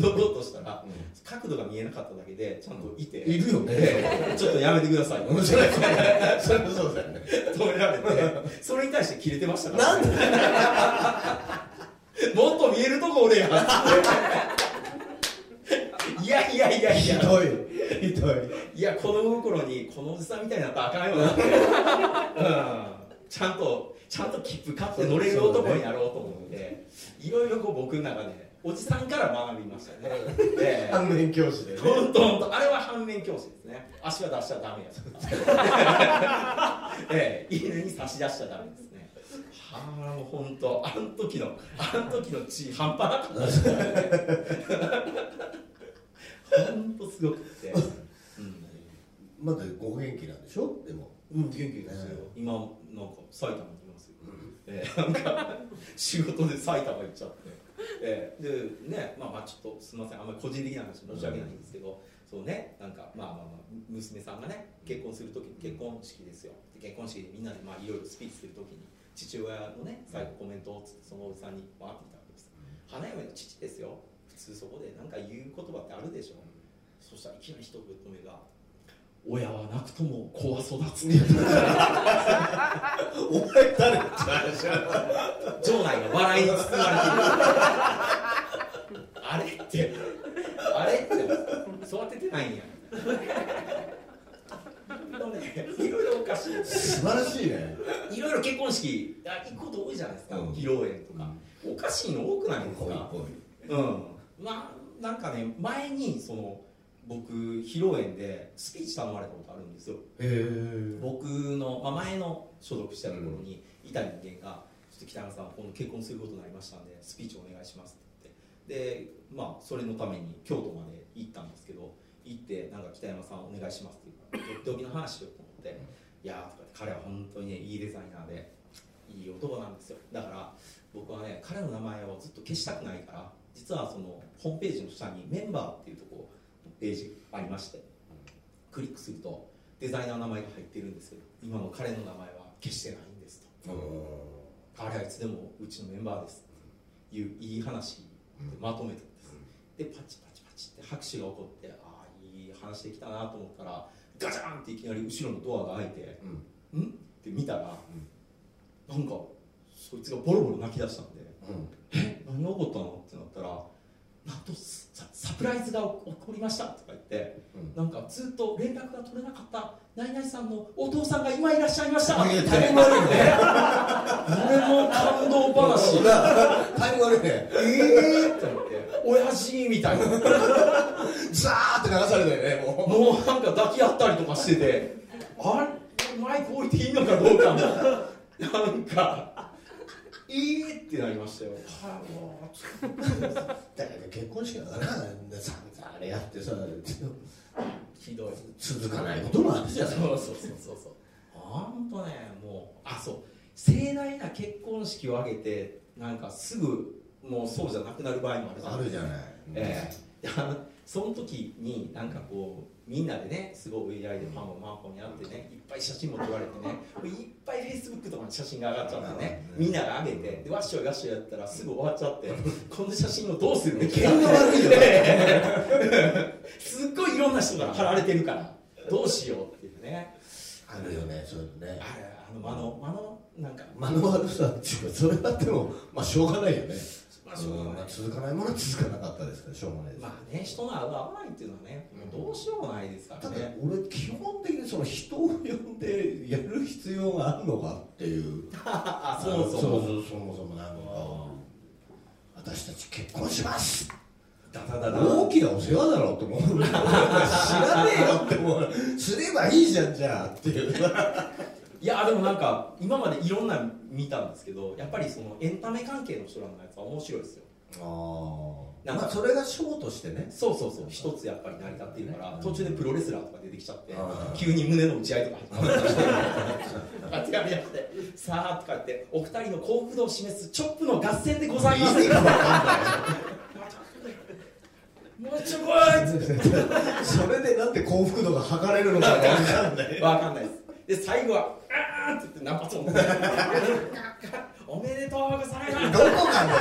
乗ろうとしたら、角度が見えなかっただけでちゃんといて、いるよね。で [laughs] ちょっとやめてください。面白いそれもそうだよね。[laughs] 止められて。それに対してキレてましたから、なんで？[laughs] もっと見えるとこ俺やいやいやいやいや。ひどい。ひどい。いや子供心にこのおじさんみたいになったらあかんよな。うん、ちゃんとちゃんと切符買って乗れる男になろうと思っていろいろこう僕の中でおじさんから学びましたね。ええ。反面教師でね。本当本当。あれは反面教師ですね。足は出しちゃダメやええ。犬に差し出しちゃダメですね。はあもう本当。あの時のあの時の血半端なかったですね。本当すごくって、うんまだご元気なんでしょ？でもうん、元気ですよ、今なんか埼玉にいますよ、えーなんか仕事で埼玉行っちゃって、えーでねまあまあちょっとすみません。あんまり個人的な話申し訳ないんですけど、そうねなんかまあまあまあ娘さんがね結婚する時に結婚式ですよ。で結婚式でみんなでまあいろいろスピーチする時に父親のね最後コメントをつってそのおじさんに回ってきたわけです花嫁の父ですよ。普通そこで何か言う言葉ってあるでしょ。そしたらいきなり一言目が「親はなくとも子は育つ」お前誰？って話場内が笑いに包まれてる。あれ？って。あれって。育て。てないんや。いろいろおかしい素晴らしいねいろいろ結婚式。あ行くこと多いじゃないですか、うん披露宴とか、おかしいの多くないですかうん。まあなんかね前にその僕披露宴でスピーチ頼まれたことあるんですよ。僕の、まあ、前の所属したところにいた人間が「ちょっと北山さん今度結婚することになりましたんでスピーチお願いします」って言って。でまあそれのために京都まで行ったんですけど行ってなんか北山さんお願いしますって言うとっておきの話しようと思って「いやー」とかって彼は本当にねいいデザイナーでいい男なんですよ。だから僕はね彼の名前をずっと消したくないから実はそのホームページの下にメンバーっていうとこページありましてクリックするとデザイナーの名前が入ってるんですけど今の彼の名前は消してないんですと。彼はいつでもうちのメンバーです。っていういい話でまとめたんです。でパチパチパチって拍手が起こってああいい話できたなと思ったらガチャンっていきなり後ろのドアが開いてうん。ん？って見たら、なんかそいつがボロボロ泣き出したんでえ？何が起こったの？ってなったらなんとササプライズが起こりましたとか言って、うん。なんかずっと連絡が取れなかった何々さんのお父さんが今いらっしゃいました [laughs] タイム悪いね俺も感動話。タイム悪いね。えーって思って。親父みたいな。ザーって流されたよねもう。もうなんか抱き合ったりとかしててあれマイク置いていいのかどうかも。なんかいいってなりましたよ。はいもうだから結婚式だからさあれやってさひどい。続かないこともあるじゃない。そうそうそうそうそう。本当ねもうあそう。盛大な結婚式を挙げてなんかすぐもうそうじゃなくなる場合もあるじゃない。あるじゃない。ええ。であのその時になんかこうみんなでねすごい AI でパンもマンポンやってねいっぱい写真も撮られてねいっぱい Facebook とかに写真が上がっちゃってねみんなが上げてでわっしょいわっしょいやったらすぐ終わっちゃってこの写真をどうするべきか験が悪いよねすっごいいろんな人から貼られてるからどうしようっていうね。あるよねそういうのね。あれあの間の間のなんか。間の悪さっていうかそれはでもまあしょうがないよね。まあしょう続かないものは続かなかったですからしょうがないです。まあね人の合う合わないっていうのはねもうどうしようもないですかただらね俺基本的にその人を呼んでやる必要があるのかっていう。[laughs] あそもそもそうそうそもそもなんか私たち結婚します。ダダダダ。大きなお世話だろうと思う。[laughs] 知らねえよって思う。すればいいじゃんじゃあっていういやでもなんか今までいろんな見たんですけどやっぱりそのエンタメ関係の人らのやつは面白いですよ。あなんかまあそれがショーとしてね。そうそうそう一つやっぱり成り立っているから途中でプロレスラーとか出てきちゃって急に胸の打ち合いとか始まったりして [laughs] さあとか言ってお二人の幸福度を示すチョップの合戦でございます。[laughs] もうちょこい [laughs] それでなんで幸福度が測れるのか分かんない。わかんないですで最後は「あーって言ってナンパツンおめでとうございます。どこかね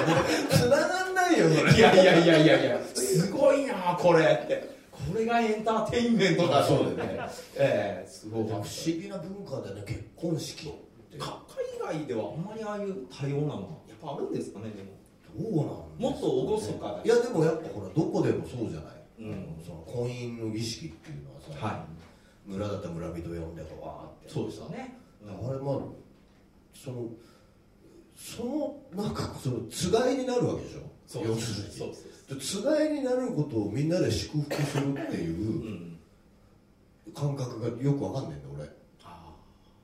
繋がんないよそれ。いやいやいやいやいや。すごいなこれって。これがエンターテインメントだ。あそうだよね。ええすごい。不思議な文化でね結婚式って。海外ではあんまりああいう多様なのはやっぱあるんですかねでも。うなんもっと厳かいやでもやっぱほらどこでもそうじゃない、うん。その婚姻の儀式っていうのはさ、は村だったら村人呼んでわーってそうですよね、あれまあそのそのなんかそのつがいになるわけでしょ？そう要するに。そうでつがいになることをみんなで祝福するっていううん。感覚がよくわかんないんだ俺。ああ。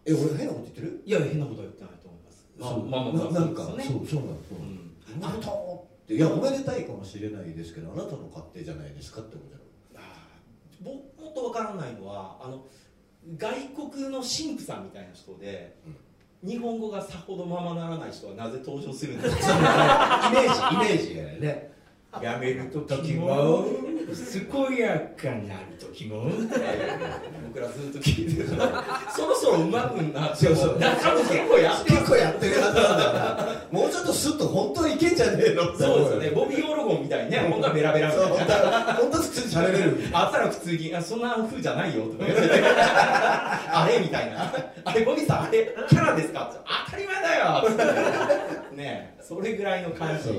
え俺変なこと言ってる？いや変なことは言ってないと思います。そう。まあまあまあななんかそうそうなのそううんなの。おめでとうっていやおめでたいかもしれないですけどあなたの勝手じゃないですかって思うじゃんあー僕もっとわからないのはあの外国の神父さんみたいな人で、日本語がさほどままならない人はなぜ登場するんですかイメージイメージがね。やめる時も。健やかなる時も。僕らずっと聞いてるそろそろうまくなってそうそう。中も結構やって結構やってるはずなんだよなもうちょっとスッと本当はいけんじゃねえの？そうですよね。ボビー・オロゴンみたいにね本当はベラベラみたいな。本当は普通に喋れる。あったら普通にあそんな風じゃないよ。とか言ってあれみたいな。あれボビーさんあれキャラですか？って当たり前だよ。ってねそれぐらいの感じ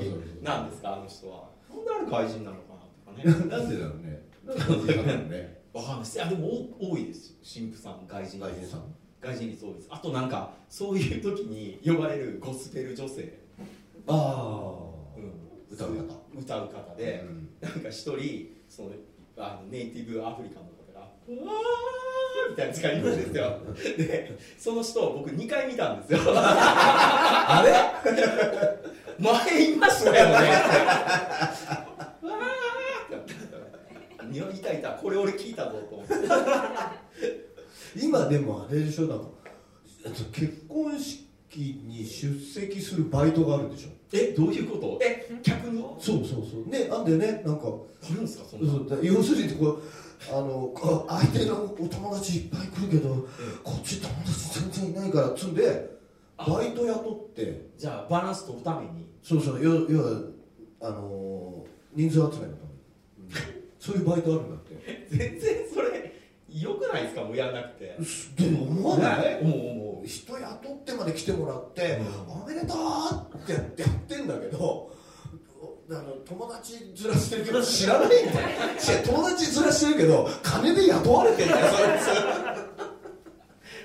なんですかあの人は。なんであれ怪人なのかなとかね。なんでだろうね。なんでだろうね？わかんないです。いやでも多多いです。神父さん外人外人さん？外人率多いです。あとなんかそういう時に呼ばれるゴスペル女性、ああうん、歌う方。歌う方で、うん。なんか一人そのあのネイティブアフリカンの方が「うわー」みたいな使いですよ。[laughs] でその人を僕2回見たんですよ。あれ？[laughs] 前いましたよね。うわーっていたいたこれ俺聞いたぞと思って今でもあれでしょ？なんか結婚式に出席するバイトがあるでしょ？えどういうこと？え客にそうそうそう。ねなんでねなんかあるんですか？そんな。そうだ要するにこうあの相手のお友達いっぱい来るけどこっち友達全然いないからっつんであ。バイト雇って。じゃあバランス取るために？そうそう。要要はあの人数集めのために、そういうバイトあるんだって。[laughs] 全然それ良くないですか？もうやんなくて。[laughs] でも思わない、ね思う思う。人雇ってまで来てもらって、うん。おめでとうってやってんだけどあの友達ずらしてるけど知らないんだよ。[laughs] 友達ずらしてるけど金で雇われてんだよ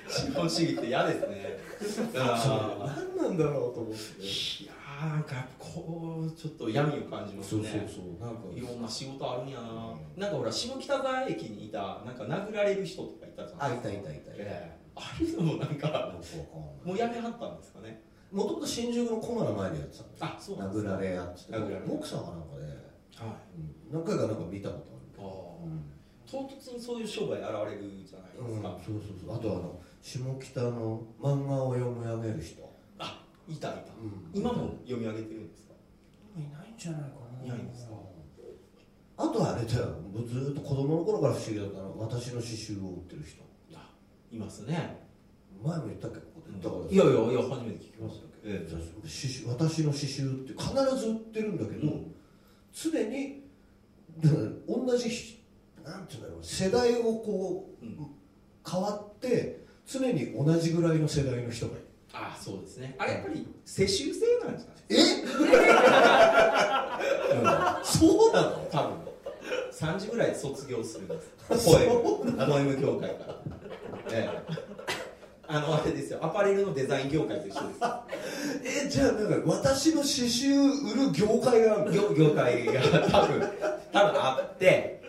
資本主義って嫌ですね。何なんだろうと思って。ーいやーなんかこうちょっと闇を感じますそうね。そうそうなんかいろんな仕事あるんやな、なんかほら下北沢駅にいたなんか殴られる人とかいたじゃあないいたいたいたい。たええ。ああいうのもなんかもうやめはったんですかね。もともと新宿のコマの前でやってたんですよ。あそうなんです殴られやってて殴られボクサーかなんかで、はい。うん。何回かなんか見たことあある、ー。唐突にそういう商売現れるじゃないですか、そうそうそう。あとあの下北の漫画を読み上げる人、あいたいた、うん今も読み上げてるんですか？いないんじゃないかな。いないんですか？あとはあれだよ。もうずっと子供の頃から不思議だったの私の刺繍を売ってる人。あいますね。前も言ったっけ？ここでだから。いやいやいや初めて聞きましたけど、え刺繍私の刺繍って必ず売ってるんだけど、常にだから同じひなんていうんだろう世代をこう、うん。変わって常に同じぐらいの世代の人がいる。あそうですね。あれやっぱり世襲制なんじゃないえ？そうなの？多分。3時ぐらいで卒業するんです。ポエムポエム業界から。ええ。あのあれですよ。アパレルのデザイン業界と一緒です。えじゃあなんか私の刺繍売る業界があるの？業業界が多分多分あって。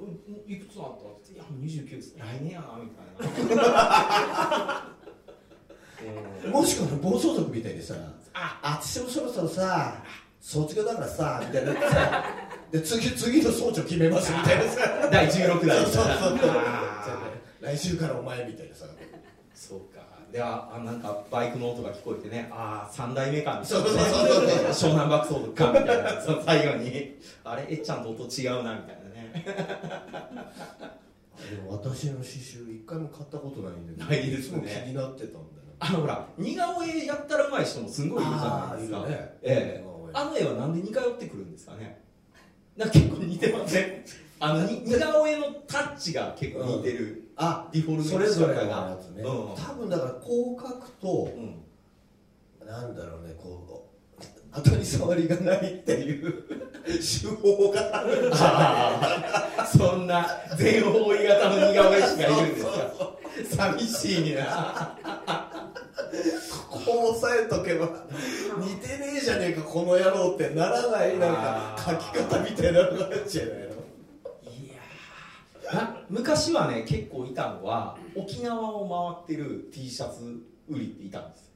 うんいくつあった？もう29です。来年やなみたいな。[laughs] うん。もしくは暴走族みたいにさあ私もそろそろさ卒業だからさみたいなさ [laughs] で次次の総長決めますみたいなさ。第16代。そうそうそう。あ来週からお前みたいなさ。ーそうか。ではあなんかバイクの音が聞こえてね。ああ3代目かみたそいうな、そうそうそうね、湘南爆走族かみたいな。最後に。あれ？えっちゃんと音違うなみたいなねでも私の刺繍一回も買ったことないんでないですね。気になってたんだよ。あのほら似顔絵やったらうまい人もすんごいいるじゃないですか。あね。ええ。あの絵はなんで似通ってくるんですかね。なんか結構似てません？[laughs] あのに似顔絵のタッチが結構似てる、あディフォルメそれぞれのがやつね、うん。多分だからこう描くとうん。なんだろうねこう当たり障りがないっていう手法があるんじゃあーそんな全方位型の似顔絵師がいるんですか。寂しいな。ここ押さえとけば似てねえじゃねえかこの野郎ってならないなんかあー描き方みたいなのがあるんじゃないの。い昔はね結構いたのは沖縄を回ってる T シャツ売りっていたんです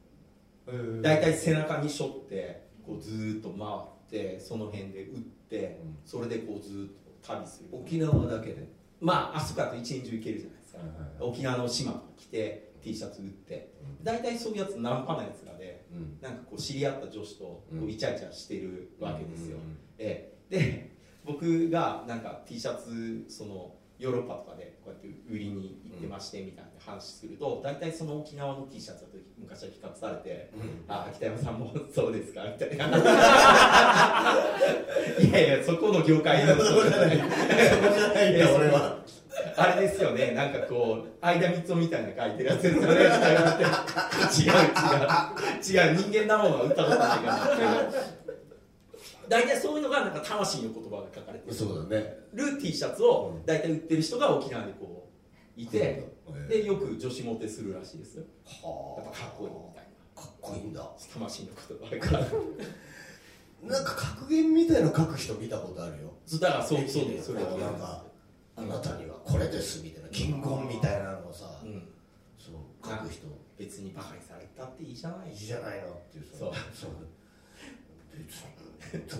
大体背中に背負ってこうずーっと回ってその辺で売ってうん。それでこうずーっと旅する。沖縄だけで。まああそこだと一年中行けるじゃないですか、はいはいはい。沖縄の島来て T シャツ売って。大体そういうやつナンパなやつらでうん。なんかこう知り合った女子とこうん。うイチャイチャしてるわけですよ、うん。ええ。で僕がなんか T シャツそのヨーロッパとかでこうやって売りに行ってましてみたいな話すると大体その沖縄の T シャツだと昔は比較されて「あ北山さんもそうですか」みたいな。[laughs] いやいやそこの業界のそうじゃない。そこじゃないんだ俺は。あれですよねなんかこう相田光雄みたいな書いてるやつですよね違う違う。違う人間なものは売ったことないから大体そういうのがなんか魂の言葉が書かれてる。そうだね。る T シャツを大体売ってる人が沖縄にこういて。う。んでよく女子モテするらしいです。よはやっぱかっこいいみたいかっこいいんだ。な魂の言葉が。[laughs] なんか格言みたいの書く人見たことあるよ。そうだからそうそうですそれはなんかあなたにはこれですみたいな金言みたいなのをさうん。そう書く人。別にバカにされたっていいじゃない。いいじゃないのっていうそう。そう別にちょ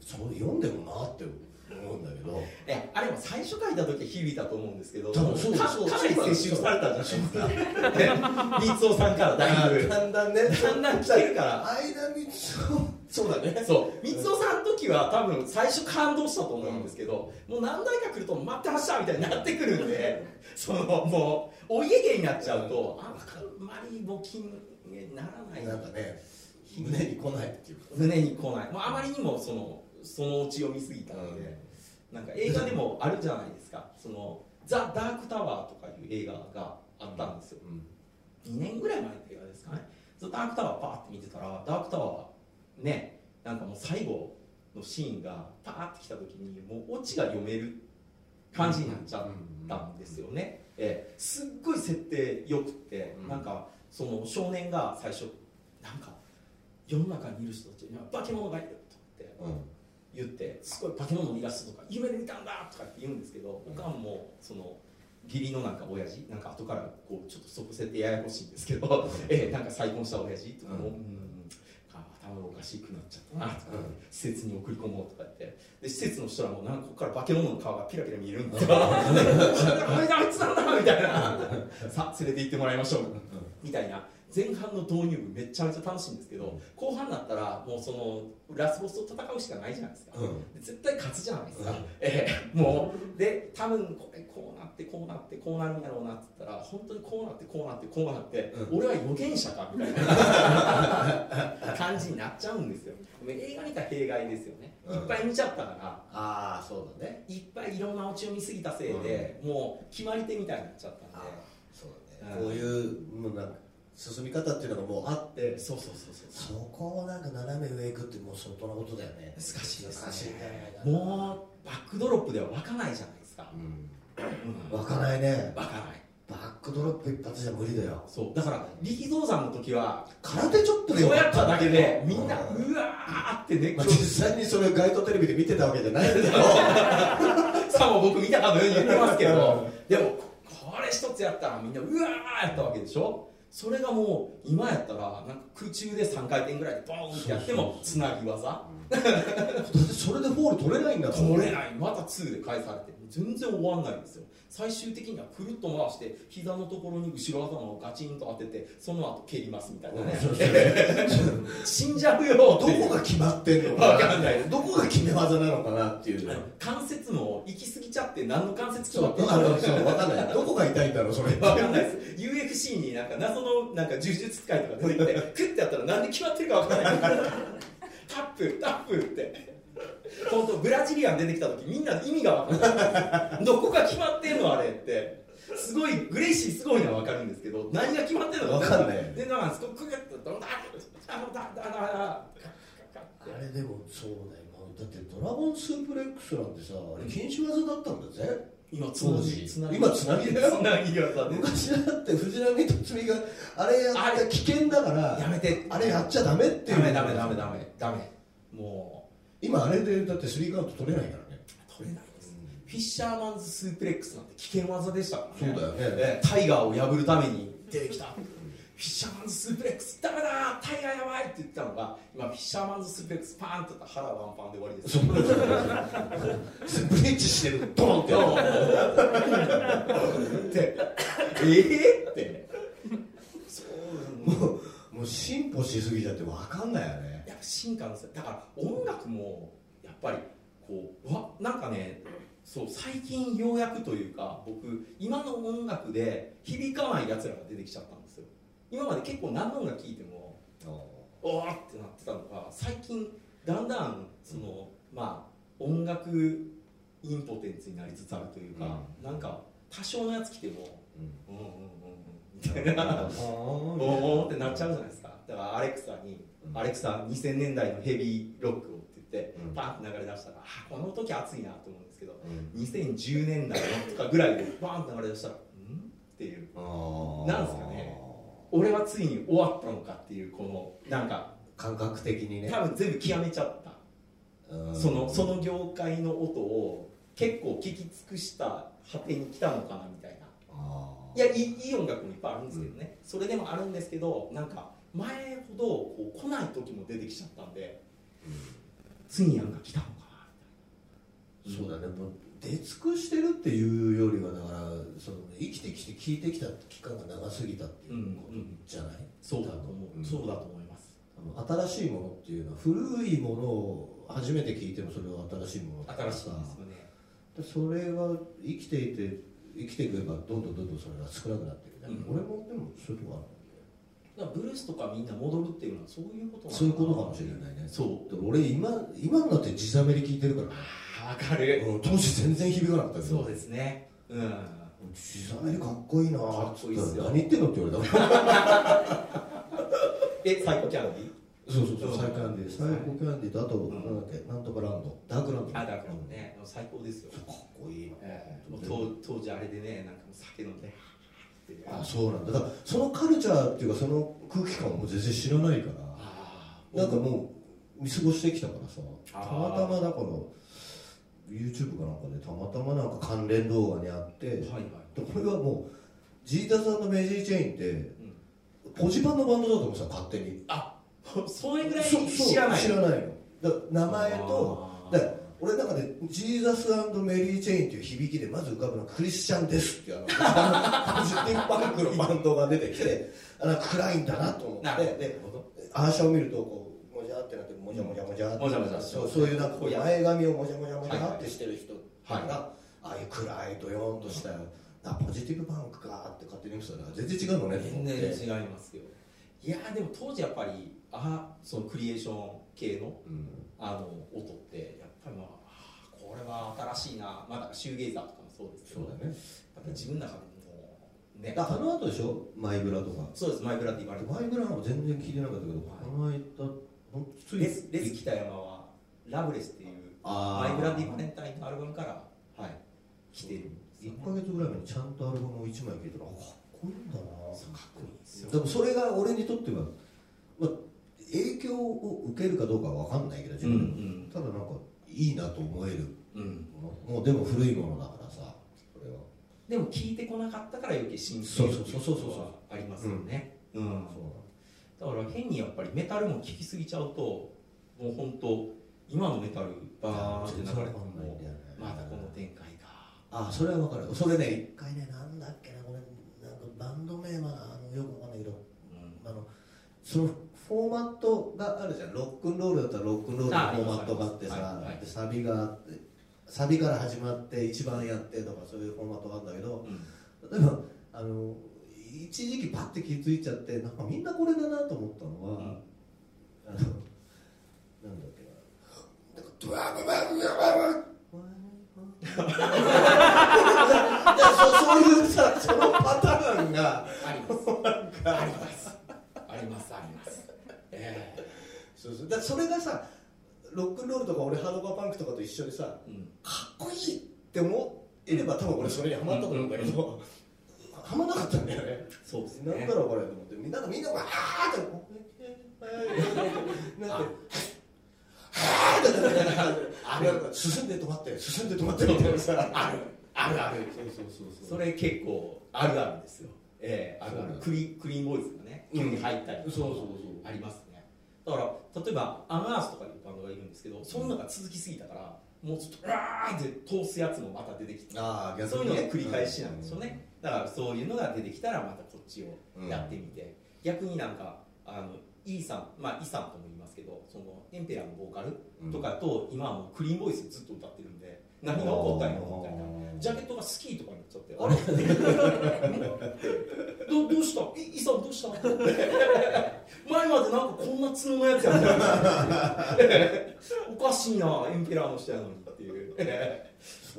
そう読んでもなって思うんだけど。いやあれも最初書いた時は響いたと思うんですけど多分そうかかなり接収されたじゃないですか。[laughs] 三尾さんからだいぶ。だんだんね。だんだん来てるから。間光そうだね。そう。三尾さんの時は多分最初感動したと思うんですけど、もう何台か来ると待ってましたみたいになってくるんで [laughs] そのもうお家芸になっちゃうとあんまり募金にならない。なんかね胸に来ないっていうか胸に来ない。もうあまりにもそのそのうちを見すぎたので、なんか映画でもあるじゃないですか「そのザ・ダークタワー」とかいう映画があったんですよ、2年ぐらい前の映画ですかね。ザ・ダークタワーパーって見てたらダークタワーねなんかもう最後のシーンがパーって来た時にもうオチが読める感じになっちゃったんですよね、ええ。すっごい設定よくって、うん。なんかその少年が最初なんか世の中にいる人たちには化け物がいるとってうん言ってすごい化け物のイラストとか夢で見たんだとかって言うんですけど、おかんもその義理のなんか親父なんか後からこうちょっとそこ設定ややこしいんですけど、[laughs] ええなんか再婚した親父とかも、ううん。頭がおかしくなっちゃったなとか、うん。施設に送り込もうとかって。で施設の人らもなんかここから化け物の顔がピラピラ見えるんだ。[laughs] あいつなんだみたいな。さあ連れて行ってもらいましょう。みたいな前半の導入部めちゃめちゃ楽しいんですけど後半になったらもうそのラスボスと戦うしかないじゃないですか、うん。絶対勝つじゃないですか、うん。ええもう。で多分これこうなってこうなってこうなるんやろうなって言ったら本当にこうなってこうなってこうなって、うん。俺は預言者かみたいな [laughs] 感じになっちゃうんですよ。映画見た弊害ですよね、うん。いっぱい見ちゃったから。ああそうだね。いっぱいいろんなオチを見すぎたせいで、もう決まり手みたいになっちゃったんで。そうだね。うんこういうもうなんか進み方っていうのがもうあってそうそうそうそう。そこをなんか斜め上行くってもう相当なことだよね。難しいですね。もうバックドロップでは湧かないじゃないですか、うん。うん。湧かないね。湧かない。バックドロップ一発じゃ無理だよ。そう。だから力道山の時は空手ちょっとでそうやっただけでみんなうんうわーって熱まあ、狂実際にそれ街頭テレビで見てたわけじゃないけど [laughs] さも僕見たかのように言ってますけど。でもこれ一つやったらみんなうわーやったわけでしょ？それがもう今やったらなんか空中で3回転ぐらいでボーンってやってもつなぎ技。だってそれでフォール取れないんだから。取れない。また2で返されて。全然終わんないんですよ最終的にはくるっと回して膝のところに後ろ頭をガチンと当ててその後蹴りますみたいなね。[laughs] 死んじゃうよどこが決まってんのわかんない。どこが決め技なのかなっていう。関節も行き過ぎちゃって何の関節決そまってるうあのそう分かんない。どこが痛いんだろうそれ。わかんないです。UFC になんか謎のなんか呪術使いとか出てきてクッてやったらなんで決まってるかわかんない。タップタップって本当ブラジリアン出てきた時みんな意味がわかんない。どこが決まってんのあれって。すごいグレイシーすごいのはわかるんですけど何が決まってんのわかんない。でなんかドンダダダダダダあれでもそうだよだってドラゴンスープレックスなんてさあれ禁止技だったんだぜ今つ当今つなぎだよつなぎ技で昔だって藤波辰巳があれやったら危険だからやめてあれやっちゃダメっていうダメダメダメダメダメも今あれでだってスリーカウント取れないからね。う取れないです。フィッシャーマンズスープレックスなんて危険技でしたからね。そうだよね。ええタイガーを破るために。出てきた。フィッシャーマンズスープレックスダメだ。タイガーやばいって言ってたのが今フィッシャーマンズスープレックスパーンってやったら腹ワンパンで終わりです。そうブリッジしてるドンって。[laughs] ってええって。そうもうもう進歩しすぎちゃって分かんないよね進化のせだから音楽もやっぱりこうわなんかねそう最近ようやくというか僕今の音楽で響かないやつらが出てきちゃったんですよ。今まで結構何の音楽聴いてもおーってなってたのが最近だんだんその、まあ音楽インポテンツになりつつあるというか、なんか多少のやつ来てもうん。うんうんうんみたいな。[laughs] [laughs] おおってなっちゃうじゃないですか。だからアレクサに、アレクサ2000年代のヘビーロックをって言って、うん。バンって流れ出したらあこの時熱いなと思うんですけど2010年代のとかぐらいでバンって流れ出したらん？っていう。なんすかね。俺はついに終わったのかっていうこのなんか感覚的にね。多分全部極めちゃった。そのその業界の音を結構聞き尽くした果てに来たのかなみたいな。いやいいいい音楽もいっぱいあるんですけどね、それでもあるんですけどなんか前ほどこう来ない時も出てきちゃったんでついになんか来たのかなみたいな。そうだね。もう出尽くしてるっていうよりはだからその生きてきて聞いてきた期間が長すぎたっていうことじゃない、そうだと思う、うんそうだと思います。新しいものっていうのは古いものを初めて聞いてもそれは新しいものだからさ。それが生きていて生きていけばどんどんどんどんそれが少なくなっていく。ね、うん。俺もでもそういうとこあるブルースとかみんな戻るっていうのはそういうことそういうことかもしれないね。そう。で俺今今になって地ざめり聞いてるから。ねあ分かる。うん。当時全然響かなかったけど。そうですね。うん。地ざめりかっこいいな。かっこいいっすよ。何言ってんのって言われた。[laughs] えサイコキャンディそうそうそう。うん。サイコキャンディー。サイコキャンディーとあと、ん。なんだっけ？なんとかランド。ダークランド。あだからね。最高ですよ。かっこいいな、ええ。もう当当時あれでねなんか酒飲んでってあそうなんだ。だからそのカルチャーっていうかその空気感も全然知らないから。あなんかもう見過ごしてきたからさ。たまたまだから YouTube かなんかでたまたまなんか関連動画にあってはいはいでこれはもうジータさんのメジーチェインってうん。ポジパンのバンドだと思ってた勝手に。あそれぐらい知らない知らないの。だ名前とだ俺の中でジーザスメリー・チェインっていう響きでまず浮かぶのはクリスチャンです。っていうあのジティブパンクのバンドが出てきてあなんか暗いんだなと思ってでアーシャを見るとこうもじゃってなってもじゃもじゃもじゃってそうそういうなんかこう前髪をもじゃもじゃもじゃってしてる人が、はいああいう暗いドヨーンとしたあポジティブパンクかって勝手に見てたら全然違うのね全然違いますよいやでも当時やっぱりあそのクリエーション系のうんあの音ってやっぱりまあこれは新しいな。まだシューゲイザーとかもそうですけどそうだね。やっぱり自分の中でもうねああの後でしょ？マイブラとか。そうですマイブラって言われてマイブラも全然聞いてなかったけど、この間ほんついレスレス北山はラブレスっていうあー。マイブラディバレンタインのアルバムからはい来てるんですよ1ヶ月ぐらい前にちゃんとアルバムを1枚聴いたらあかっこいいんだな。かっこいいんですよ。でもそれが俺にとっては、まあ、影響を受けるかどうかは分かんないけど自うんう分でも、ん。ただなんかいいなと思える。うん。ものもうでも古いものだからさそれは。でも聞いてこなかったから余計新そう鮮そうそうそうそう。はありますよね。うん。そうだから変にやっぱりメタルも聴きすぎちゃうともう本当今のメタルバーンって流れてもまだこの展開かあそれは分かる。それね一回ねなんだっけなこれなんかバンド名はあのよく分かんないけどうん。あのそのフォーマットがあるじゃん。ロックンロールだったらロックンロールのフォーマットがあってさ、はいはいでサビがあってサビから始まって一番やってとかそういうフォーマットがあるんだけどうん。例えばあの一時期パッて気づいちゃってなんかみんなこれだなと思ったのは、うん。あのなんだっけな。ドワブワブワブそそういうさそのパターンがありますありますありますありますえ [laughs] えそうそう。だそれがさロックンロールとか俺ハードコアパンクとかと一緒でさうん。かっこいいって思えれば多分俺それにハマったと思うんだけど、ハマんなかったんだよね。そうですね。なんだろうこれと思ってみんながみんながわーってなんてはーってなんか進んで止まって進んで止まってみたいなさある。あるあるそうそうそうそれ結構ある。あるですよええあるあるクリクリーンボーイズがね急に入ったりそうそうそうあります例えばアンアースとかいうバンドがいるんですけどその中続きすぎたからもうちょっとうわーって通すやつもまた出てきてああそういうのが繰り返しなんですよね。だからそういうのが出てきたらまたこっちをやってみて、逆になんかあのイーさんまあイさんとも言いますけどそのエンペラーのボーカルとかと今はもうクリーンボイスずっと歌ってるんで何が起こったんやろみたいな。ジャケットがスキーとかになっちゃって。あれ？[laughs] どどうした？いイさんどうした？[laughs] 前までなんかこんな角のやつやった [laughs] おかしいなエンペラーの人やのにっていう。そ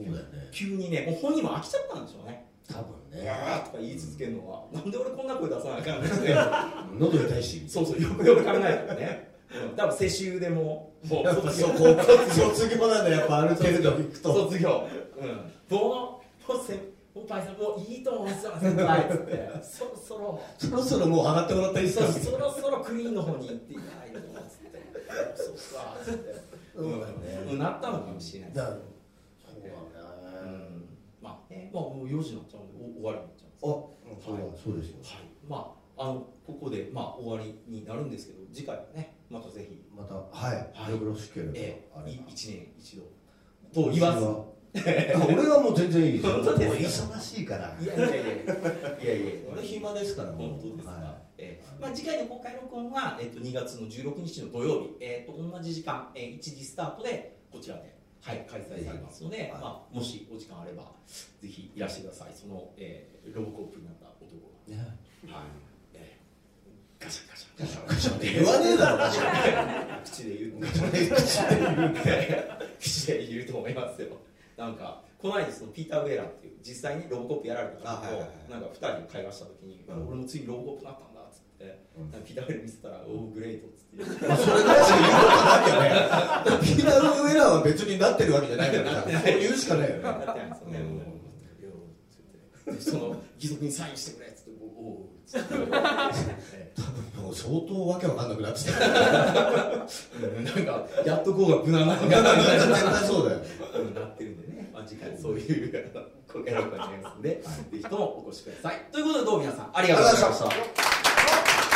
うだよね。急にねもう本人も飽きちゃったんでしょうね。多分「ね。やー」とか言い続けるのは。なんで俺こんな声出さなあかんねんって喉痛いし。そうそうよくよく考えたらね、うん、多分世襲でも。もうやっぱ卒業卒業なんだやっぱある程度行くと卒業。うん。もうもう先輩さんもういいと思うんですよ先輩っつって。そろそろ。そろそろもう払ってもらったらいいですかそそろそろクリーンの方に行っていただいてつってそうっすかつって。そうんなったのかもしれない。だそうだね。うん。まあねまあもう4時になっちゃうんでお終わりになっちゃうんですあそうだそうですよ。はい、まあ、あのここで、まあ、終わりになるんですけど、次回はね、またぜひ、またはい。はい。よろしければえあれば。一年一度。と言わず。あ俺はもう全然いいですよ。[laughs] 本当です忙しいから。いやいやいや、いやいや、俺暇ですから本当ですか？はえーまあ、次回の公開録音は、えっと2月の16日の土曜日、えっと同じ時間、えー1時スタートでこちらで、はい、開催されますので、はいまあ、もしお時間あればぜひいらしてください。その、えーロボコップになった男が、いね。はい。えーガシャガシャガシャガシャって言わねえだろガシャ口で言うガシャ口で言う口で言うと思いますよなんかこの間そのピーター・ウェーラーっていう実際にロボコップやられた方と、はいはいなんか2人で会話した時に、うん俺もついにロボコップになったんだっつって、うんピーター・ウェーラー見せたら「うんおおグレート」っつってまあそれぐらいしか言うことないよねピーター・ウェーラーは別になってるわけじゃないからなってないそう言うしかないよねなってないんですよね、うんその義足にサインしてくれっつって「おお」[laughs] 多分もう相当わけわかんなくなってきた。なんかやっとこうが無難なのかな絶対そうだよなってるんでね、まあ、次回そういう。こうやろうかと思いますので、ぜひともお越しください。ということでどうも皆さん。ありがとうございました。